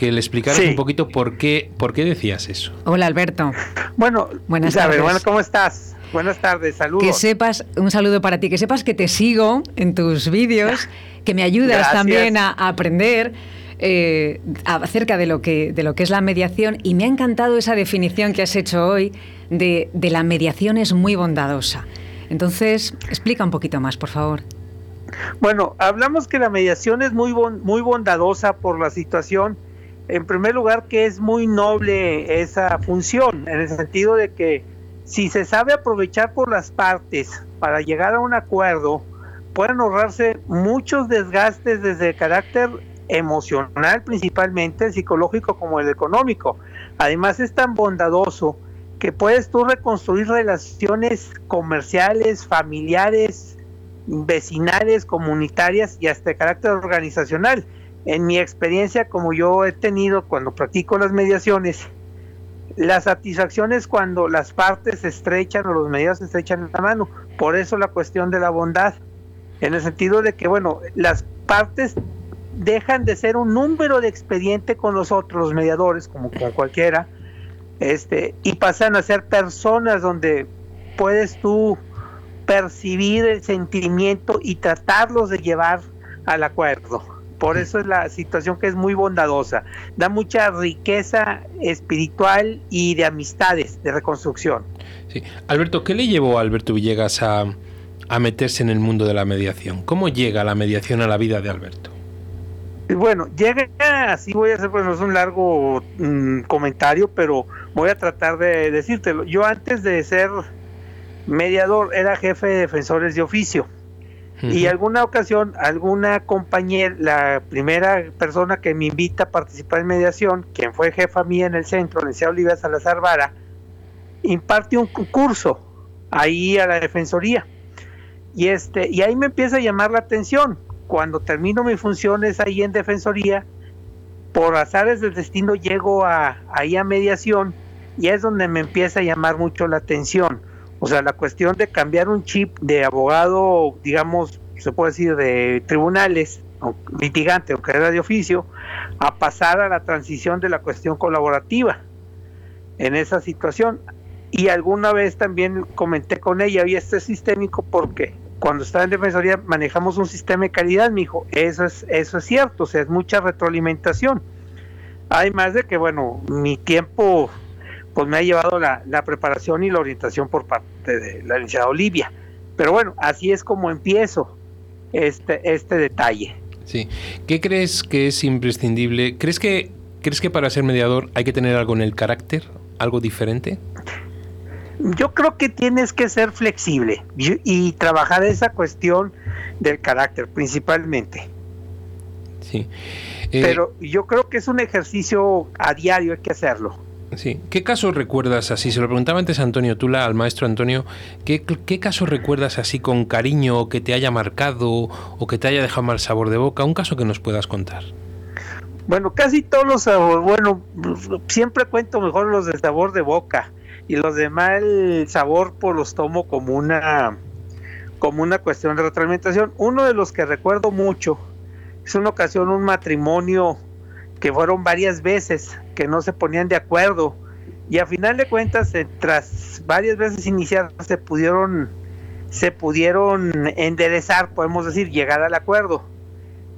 que le explicaras Sí. un poquito por qué por qué decías eso. Hola Alberto. Bueno, Buenas tardes. bueno, ¿cómo estás? Buenas tardes, saludos. Que sepas, un saludo para ti, que sepas que te sigo en tus vídeos, que me ayudas Gracias. también a, a aprender eh, acerca de lo, que, de lo que es la mediación y me ha encantado esa definición que has hecho hoy de, de la mediación es muy bondadosa. Entonces, explica un poquito más, por favor. Bueno, hablamos que la mediación es muy, bon- muy bondadosa por la situación. En primer lugar, que es muy noble esa función, en el sentido de que si se sabe aprovechar por las partes para llegar a un acuerdo, pueden ahorrarse muchos desgastes desde el carácter emocional principalmente, psicológico como el económico. Además es tan bondadoso que puedes tú reconstruir relaciones comerciales, familiares, vecinales, comunitarias y hasta carácter organizacional. En mi experiencia, como yo he tenido cuando practico las mediaciones, la satisfacción es cuando las partes se estrechan o los medios se estrechan la mano. Por eso la cuestión de la bondad, en el sentido de que, bueno, las partes dejan de ser un número de expediente con nosotros, los mediadores, como con cualquiera, este, y pasan a ser personas donde puedes tú percibir el sentimiento y tratarlos de llevar al acuerdo. Por eso es la situación que es muy bondadosa. Da mucha riqueza espiritual y de amistades, de reconstrucción. Sí. Alberto, ¿qué le llevó a Alberto Villegas a, a meterse en el mundo de la mediación? ¿Cómo llega la mediación a la vida de Alberto? Y Bueno, llega, así voy a hacer, pues no es un largo mm, comentario, pero voy a tratar de decírtelo. Yo antes de ser mediador era jefe de defensores de oficio. Y alguna ocasión, alguna compañera, la primera persona que me invita a participar en mediación, quien fue jefa mía en el centro, licenciada Olivia Salazar Vara, imparte un cu- curso ahí a la defensoría. Y este, y ahí me empieza a llamar la atención. Cuando termino mis funciones ahí en defensoría, por azares del destino llego a, ahí a mediación y es donde me empieza a llamar mucho la atención. O sea, la cuestión de cambiar un chip de abogado, digamos, se puede decir, de tribunales, o litigante o que era de oficio, a pasar a la transición de la cuestión colaborativa en esa situación. Y alguna vez también comenté con ella, y este es sistémico porque cuando estaba en defensoría manejamos un sistema de calidad, me dijo, eso es, eso es cierto, o sea, es mucha retroalimentación. Además de que, bueno, mi tiempo pues me ha llevado la, la preparación y la orientación por parte de la licenciada Olivia. Pero bueno, así es como empiezo este, este detalle. Sí. ¿Qué crees que es imprescindible? ¿Crees que, ¿Crees que para ser mediador hay que tener algo en el carácter? ¿Algo diferente? Yo creo que tienes que ser flexible y, y trabajar esa cuestión del carácter principalmente. Sí. Eh, Pero yo creo que es un ejercicio a diario, hay que hacerlo. Sí. ¿Qué casos recuerdas así? Se lo preguntaba antes Antonio Tula, al maestro Antonio. ¿Qué, qué caso recuerdas así con cariño que te haya marcado o que te haya dejado mal sabor de boca? Un caso que nos puedas contar. Bueno, casi todos los sabores, bueno, siempre cuento mejor los de sabor de boca y los de mal sabor pues los tomo como una como una cuestión de retroalimentación. Uno de los que recuerdo mucho es una ocasión un matrimonio que fueron varias veces que no se ponían de acuerdo y a final de cuentas eh, tras varias veces iniciar se pudieron se pudieron enderezar, podemos decir, llegar al acuerdo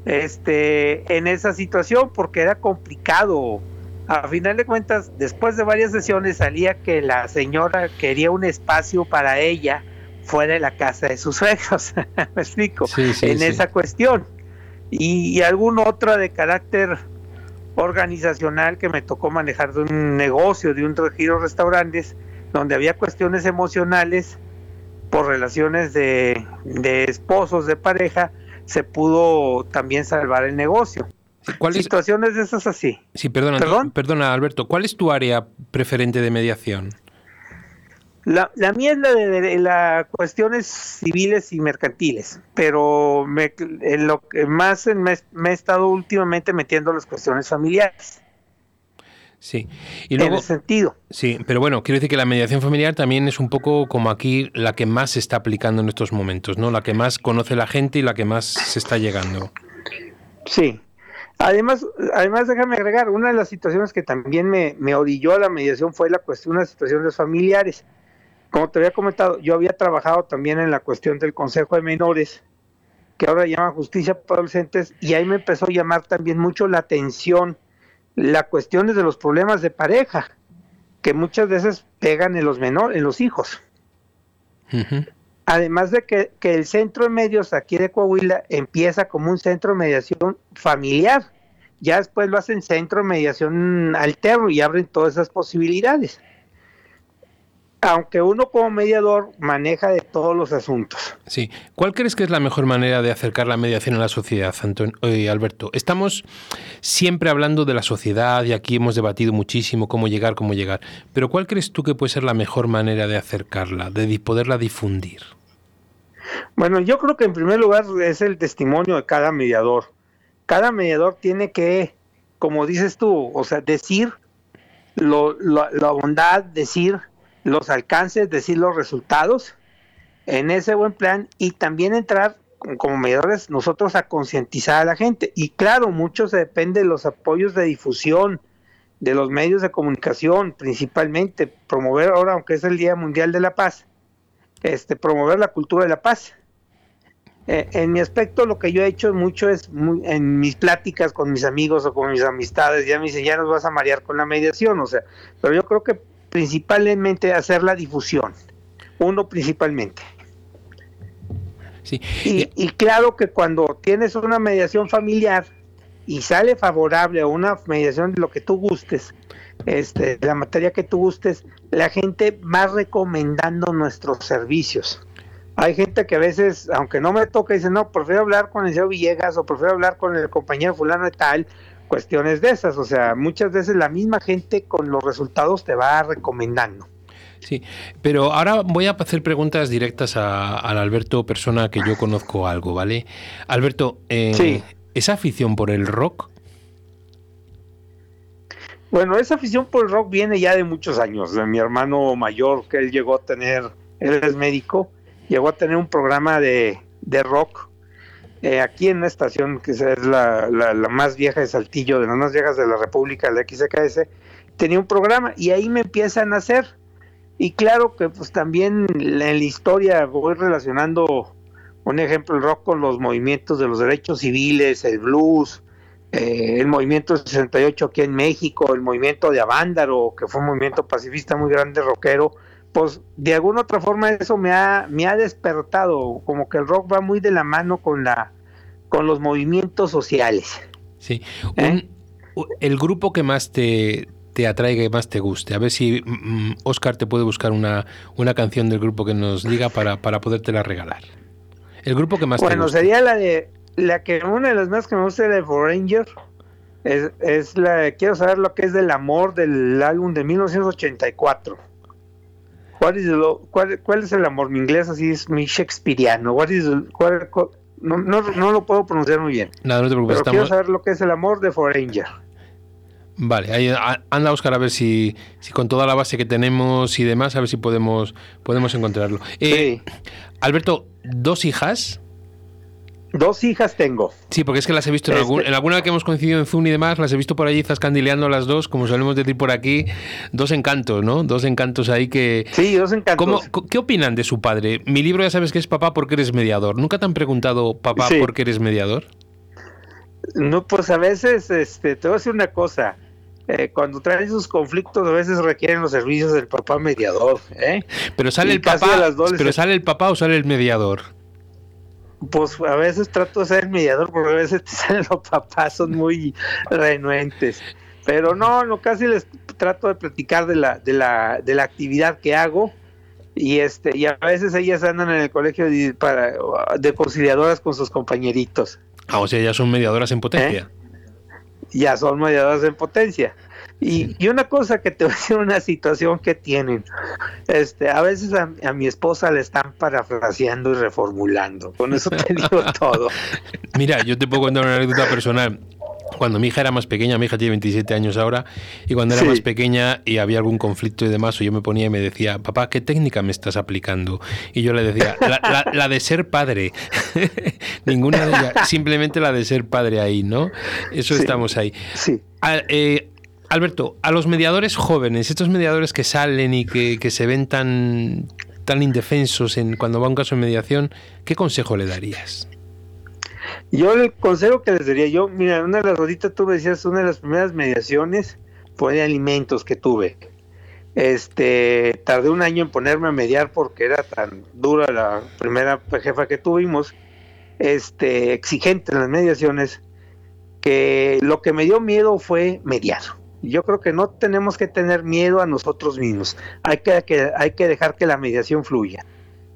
este en esa situación porque era complicado. A final de cuentas, después de varias sesiones salía que la señora quería un espacio para ella fuera de la casa de sus suegros, me explico, Sí, sí, en sí. esa cuestión. Y, y alguna otra de carácter organizacional que me tocó manejar de un negocio, de un giro restaurantes, donde había cuestiones emocionales por relaciones de, de esposos, de pareja, se pudo también salvar el negocio. ¿Cuál es, Situaciones de esas así. sí, perdona, ¿Perdón? perdona, Alberto. ¿Cuál es tu área preferente de mediación? La, la mía es la de, de las cuestiones civiles y mercantiles, pero me, en lo que más en- me, me he estado últimamente metiendo en las cuestiones familiares. Sí. Y luego, en ese sentido. sí, pero bueno, quiero decir que la mediación familiar también es un poco como aquí la que más se está aplicando en estos momentos, ¿no? La que más conoce la gente y la que más se está llegando. Sí. Además, además déjame agregar, una de las situaciones que también me, me orilló a la mediación fue la cuestión de las situaciones familiares. Como te había comentado, yo había trabajado también en la cuestión del Consejo de Menores, que ahora llama Justicia para Adolescentes, y ahí me empezó a llamar también mucho la atención la cuestión de los problemas de pareja, que muchas veces pegan en los menores, en los hijos. Además de que, que el centro de medios aquí de Coahuila empieza como un centro de mediación familiar, ya después lo hacen centro de mediación alterno y abren todas esas posibilidades. Aunque uno como mediador maneja de todos los asuntos. Sí. ¿Cuál crees que es la mejor manera de acercar la mediación a la sociedad, Antonio, eh, Alberto? Estamos siempre hablando de la sociedad y aquí hemos debatido muchísimo cómo llegar, cómo llegar. Pero ¿cuál crees tú que puede ser la mejor manera de acercarla, de poderla difundir? Bueno, yo creo que en primer lugar es el testimonio de cada mediador. Cada mediador tiene que, como dices tú, o sea, decir lo, lo- la bondad, decir los alcances, decir los resultados en ese buen plan y también entrar como- mediadores nosotros a concientizar a la gente. Y claro, mucho se depende de los apoyos de difusión, de los medios de comunicación, principalmente promover ahora, aunque es el Día Mundial de la Paz, este, promover la cultura de la paz. Eh, en mi aspecto, lo que yo he hecho mucho es muy- en mis pláticas con mis amigos o con mis amistades, ya me dicen, ya nos vas a marear con la mediación, o sea, pero yo creo que principalmente hacer la difusión, uno principalmente. Sí. Y, y claro que cuando tienes una mediación familiar y sale favorable a una mediación de lo que tú gustes, este, la materia que tú gustes, la gente va recomendando nuestros servicios. Hay gente que a veces, aunque no me toca, dice, no, prefiero hablar con el señor Villegas o prefiero hablar con el compañero fulano de tal, cuestiones de esas. O sea, muchas veces la misma gente con los resultados te va recomendando. Sí, pero ahora voy a hacer preguntas directas a- al Alberto, persona que yo conozco algo, ¿vale? Alberto, eh, Sí. ¿esa afición por el rock? Bueno, esa afición por el rock viene ya de muchos años, de mi hermano mayor, que él llegó a tener, él es médico, llegó a tener un programa de, de rock eh, aquí en una estación que es la, la- la más vieja de Saltillo, de las más viejas de la República, la XKS, tenía un programa y ahí me empiezan a hacer. Y claro que pues también en la historia voy relacionando, un ejemplo, el rock con los movimientos de los derechos civiles, el blues, eh, el movimiento 68 aquí en México, el movimiento de Avándaro, que fue un movimiento pacifista muy grande, rockero, pues de alguna otra forma eso me ha, me ha despertado, como que el rock va muy de la mano con la con los movimientos sociales. Sí. ¿Eh? Un- el grupo que más te, te atraiga y más te guste. A ver si mm, Oscar te puede buscar una, una canción del grupo que nos diga para, para podértela regalar. El grupo que más te Bueno, sería la de la que una de las más que me gusta la de Foranger. Es, es la quiero saber lo que es del amor del álbum de 1984. What is the lo- cuál, cuál es el amor? Mi inglés así es mi shakespeariano. What is the- cuál- cuál- no, no, no lo puedo pronunciar muy bien. Nada, no te preocupes. Pero quiero saber lo que es el amor de Foranger. Vale, ahí, a- anda Oscar a ver si, si con toda la base que tenemos y demás, a ver si podemos, podemos encontrarlo. Eh, Alberto, ¿dos hijas? Dos hijas tengo. Sí, porque es que las he visto en, Este- algún- en alguna vez que hemos coincidido en Zoom y demás, las he visto por allí zascandileando las dos, como solemos decir por aquí, dos encantos, ¿no? Dos encantos ahí que... Sí, dos encantos. ¿Cómo- co- ¿Qué opinan de su padre? Mi libro ya sabes que es Papá porque eres mediador. ¿Nunca te han preguntado, papá, Sí. por qué eres mediador? No, pues a veces, este, te voy a decir una cosa. eh, cuando traen sus conflictos, a veces requieren los servicios del papá mediador. ¿eh? Pero sale Y el papá, pero sale el papá o sale el mediador. Pues a veces trato de ser mediador, porque a veces te salen los papás, son muy renuentes. Pero no, no, casi les trato de platicar de la, de la, de la actividad que hago. Y este, y a veces ellas andan en el colegio de, para, de conciliadoras con sus compañeritos. Ah, o sea, ya son mediadoras en potencia. Ya son mediadoras en potencia. Y, y una cosa que te voy a decir, una situación que tienen, este, a veces a, a mi esposa le están parafraseando y reformulando. Con eso te digo todo. Mira, yo te puedo contar una anécdota personal. Cuando mi hija era más pequeña, mi hija tiene 27 años ahora, y cuando era Sí. más pequeña y había algún conflicto y demás, o yo me ponía y me decía, papá, ¿qué técnica me estás aplicando? Y yo le decía, la, la- la de ser padre. Ninguna de ellas, simplemente la de ser padre ahí, ¿no? Eso Sí. estamos ahí. Sí. A- eh, Alberto, a los mediadores jóvenes, estos mediadores que salen y que, se ven tan, tan indefensos en, cuando va un caso de mediación, ¿qué consejo le darías? Yo el consejo que les daría, yo, mira, una de las ahorita tú me decías, una de las primeras mediaciones fue de alimentos que tuve. Este, tardé un año en ponerme a mediar porque era tan dura la primera jefa que tuvimos, este, exigente en las mediaciones, que lo que me dio miedo fue mediar. Yo creo que no tenemos que tener miedo a nosotros mismos. Hay que, que- hay que dejar que la mediación fluya.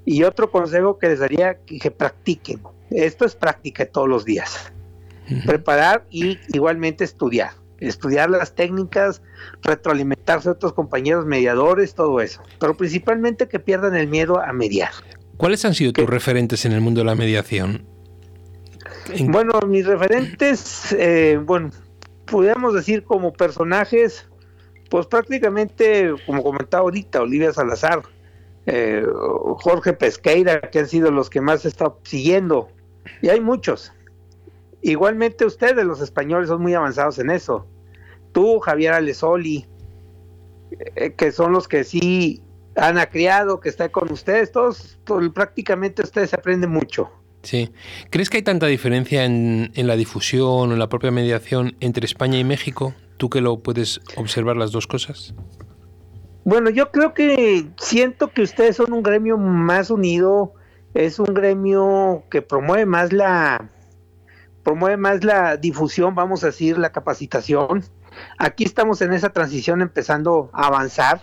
Y otro consejo que les daría que, que practiquen. Esto es práctica todos los días. Preparar y igualmente estudiar. Estudiar las técnicas, retroalimentarse a otros compañeros mediadores, todo eso. Pero principalmente que pierdan el miedo a mediar. ¿Cuáles han sido tus referentes en el mundo de la mediación? En- Bueno, mis referentes, eh, bueno, pudiéramos decir como personajes, pues prácticamente, como comentaba ahorita, Olivia Salazar, eh, Jorge Pesqueira, que han sido los que más he estado siguiendo, y hay muchos. Igualmente ustedes, los españoles, son muy avanzados en eso. Tú, Javier Alesoli, eh, que son los que sí han criado, que está con ustedes, todos, todo- prácticamente ustedes aprenden mucho. Sí. ¿Crees que hay tanta diferencia en, en la difusión o en la propia mediación entre España y México? ¿Tú que lo puedes observar las dos cosas? Bueno, yo creo que siento que ustedes son un gremio más unido, es un gremio que promueve más la promueve más la difusión, vamos a decir, la capacitación. Aquí estamos en esa transición empezando a avanzar,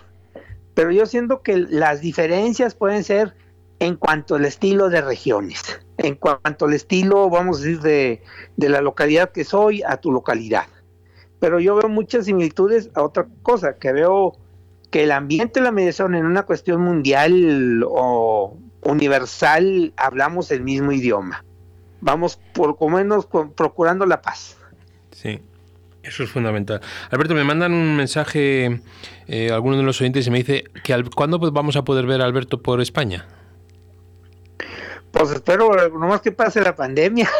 pero yo siento que las diferencias pueden ser en cuanto al estilo de regiones, en cuanto al estilo, vamos a decir, de, de la localidad que soy a tu localidad. Pero yo veo muchas similitudes a otra cosa, que veo que el ambiente de la mediación en una cuestión mundial o universal hablamos el mismo idioma. Vamos por lo menos procurando la paz. Sí. Eso es fundamental. Alberto, me mandan un mensaje, eh, alguno de los oyentes, y me dice que al- ¿cuándo pues, vamos a poder ver a Alberto por España? Pues espero nomás que pase la pandemia,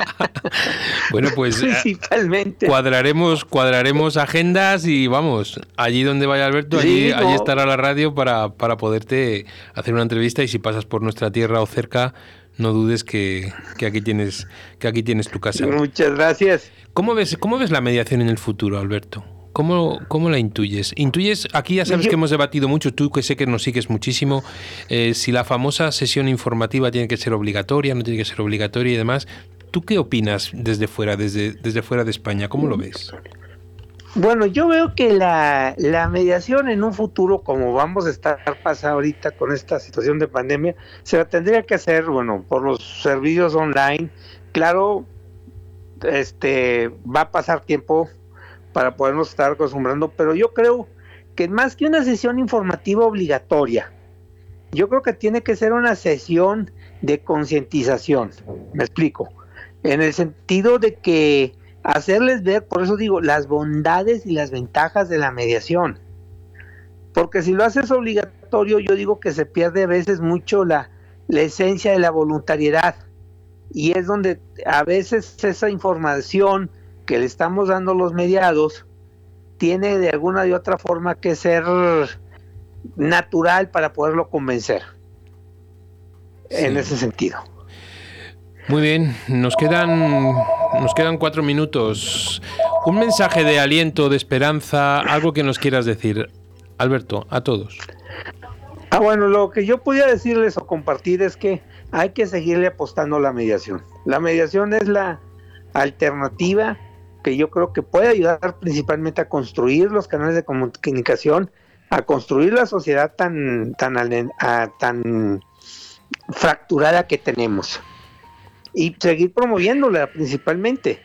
Bueno, pues eh, principalmente. cuadraremos, cuadraremos agendas y vamos, allí donde vaya Alberto, allí, Sí, allí estará la radio para, para poderte hacer una entrevista y si pasas por nuestra tierra o cerca, no dudes que, que aquí tienes que aquí tienes tu casa. Muchas gracias. ¿Cómo ves, cómo ves la mediación en el futuro, Alberto? ¿Cómo, ¿Cómo la intuyes? Intuyes, aquí ya sabes que hemos debatido mucho, tú que sé que nos sigues muchísimo, eh, si la famosa sesión informativa tiene que ser obligatoria, no tiene que ser obligatoria y demás. ¿Tú qué opinas desde fuera, desde, desde fuera de España? ¿Cómo lo ves? Bueno, yo veo que la, la mediación en un futuro, como vamos a estar pasando ahorita con esta situación de pandemia, se la tendría que hacer, bueno, por los servicios online. Claro, este va a pasar tiempo para podernos estar acostumbrando, pero yo creo que más que una sesión informativa obligatoria, yo creo que tiene que ser una sesión de concientización. Me explico. En el sentido de que hacerles ver, por eso digo, las bondades y las ventajas de la mediación. Porque si lo haces obligatorio, yo digo que se pierde a veces mucho la, esencia de la voluntariedad. Y es donde a veces esa información que le estamos dando los mediados tiene de alguna y otra forma que ser natural para poderlo convencer. En ese sentido. Muy bien, nos quedan, nos quedan cuatro minutos. Un mensaje de aliento, de esperanza, algo que nos quieras decir, Alberto, a todos. Ah, bueno, lo que yo podía decirles o compartir es que hay que seguirle apostando a la mediación. La mediación es la alternativa que yo creo que puede ayudar principalmente a construir los canales de comunicación, a construir la sociedad tan, tan, tan fracturada que tenemos y seguir promoviéndola principalmente.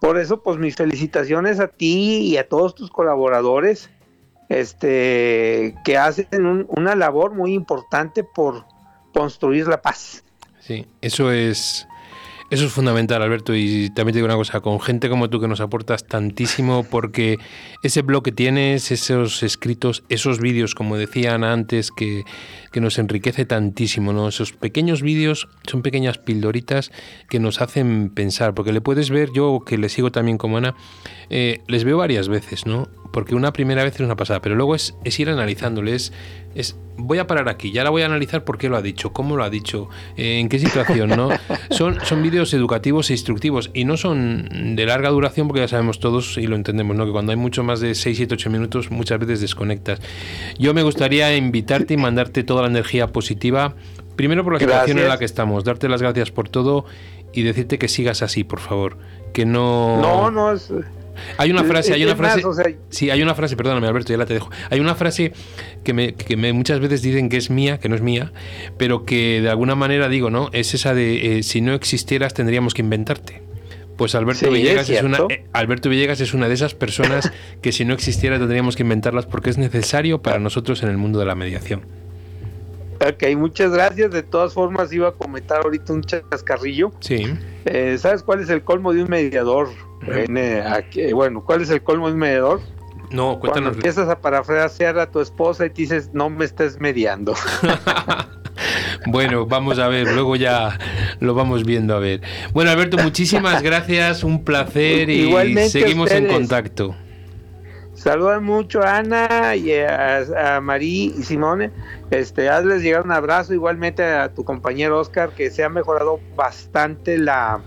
por eso, pues mis felicitaciones a ti y a todos tus colaboradores, este, que hacen un- una labor muy importante por construir la paz. Sí, eso es, eso es fundamental, Alberto. Y también te digo una cosa, con gente como tú que nos aportas tantísimo, porque ese blog que tienes, esos escritos, esos vídeos, como decían antes, que, que nos enriquece tantísimo, ¿no? Esos pequeños vídeos son pequeñas pildoritas que nos hacen pensar, porque le puedes ver, yo que le sigo también como Ana, eh, les veo varias veces, ¿no? Porque una primera vez es una pasada, pero luego es, es ir analizándole, es, es voy a parar aquí, ya la voy a analizar por qué lo ha dicho, cómo lo ha dicho, eh, en qué situación, ¿no? Son, son vídeos educativos e instructivos y no son de larga duración porque ya sabemos todos y lo entendemos, ¿no? Que cuando hay mucho más de 6, 7, 8 minutos muchas veces desconectas. Yo me gustaría invitarte y mandarte toda la energía positiva, primero por la situación en Gracias. la que estamos, darte las gracias por todo y decirte que sigas así, por favor, que no... No, no es... Hay una frase, hay una más, frase. o sea, Sí, hay una frase, perdóname Alberto, ya la te dejo. Hay una frase que, me, que me- muchas veces dicen que es mía, que no es mía, pero que de alguna manera digo, ¿no? Es esa de eh, si no existieras tendríamos que inventarte. Pues Alberto Sí, Villegas es es, una eh, Alberto Villegas es una de esas personas que si no existiera tendríamos que inventarlas porque es necesario para nosotros en el mundo de la mediación. Ok, muchas gracias. De todas formas, iba a comentar ahorita un chascarrillo. Sí. Eh, ¿Sabes cuál es el colmo de un mediador? En, eh, aquí- bueno, ¿cuál es el colmo de un mediador? No, Cuando cuéntanos. empiezas a parafrasear a tu esposa y te dices, no me estés mediando. Bueno, vamos a ver, luego ya lo vamos viendo a ver. Bueno, Alberto, muchísimas gracias, un placer y Igualmente seguimos en contacto. Saludan mucho a Ana y a, a Marí y Simone. Este, hazles llegar un abrazo igualmente a tu compañero Oscar, que se ha mejorado bastante la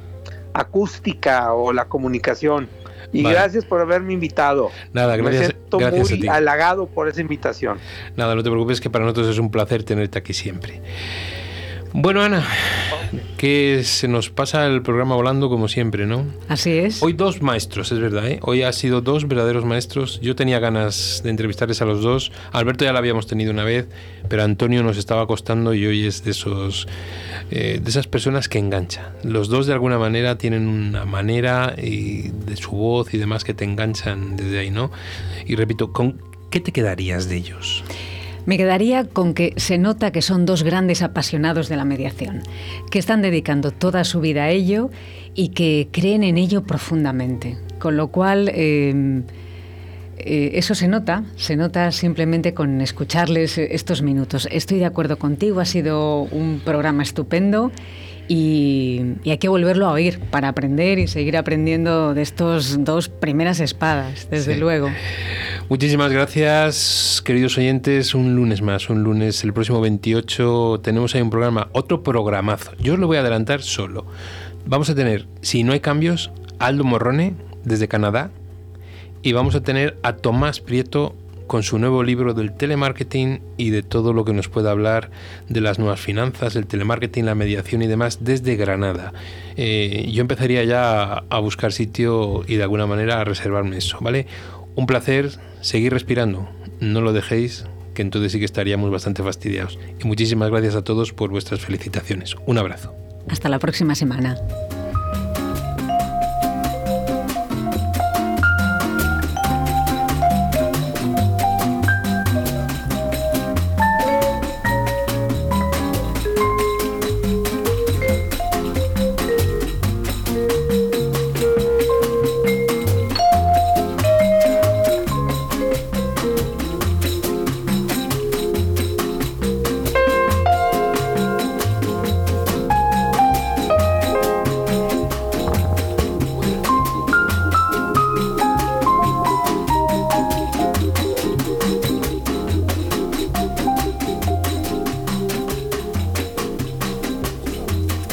acústica o la comunicación. Y Vale. gracias por haberme invitado. Nada, gracias, Me siento gracias a muy ti. halagado por esa invitación. Nada, no te preocupes que para nosotros es un placer tenerte aquí siempre. Bueno, Ana, que se nos pasa el programa volando como siempre, ¿no? Así es. Hoy dos maestros, es verdad, ¿eh? Hoy ha sido dos verdaderos maestros. Yo tenía ganas de entrevistarles a los dos. Alberto ya lo habíamos tenido una vez, pero Antonio nos estaba costando y hoy es de esos eh, de esas personas que enganchan. Los dos de alguna manera tienen una manera y de su voz y demás que te enganchan desde ahí, ¿no? Y repito, ¿con qué te quedarías de ellos? Me quedaría con que se nota que son dos grandes apasionados de la mediación, que están dedicando toda su vida a ello y que creen en ello profundamente. Con lo cual, eh, eh, eso se nota, se nota simplemente con escucharles estos minutos. Estoy de acuerdo contigo, ha sido un programa estupendo y, y hay que volverlo a oír para aprender y seguir aprendiendo de estos dos primeras espadas, desde Sí. luego. Muchísimas gracias, queridos oyentes. Un lunes más, un lunes, el próximo 28, tenemos ahí un programa, otro programazo. Yo os lo voy a adelantar solo. Vamos a tener, si no hay cambios, Aldo Morrone desde Canadá y vamos a tener a Tomás Prieto con su nuevo libro del telemarketing y de todo lo que nos pueda hablar de las nuevas finanzas, el telemarketing, la mediación y demás desde Granada. Eh, yo empezaría ya a, buscar sitio y de alguna manera a reservarme eso, ¿vale? Un placer, seguir respirando, no lo dejéis, que entonces sí que estaríamos bastante fastidiados. Y muchísimas gracias a todos por vuestras felicitaciones. Un abrazo. Hasta la próxima semana.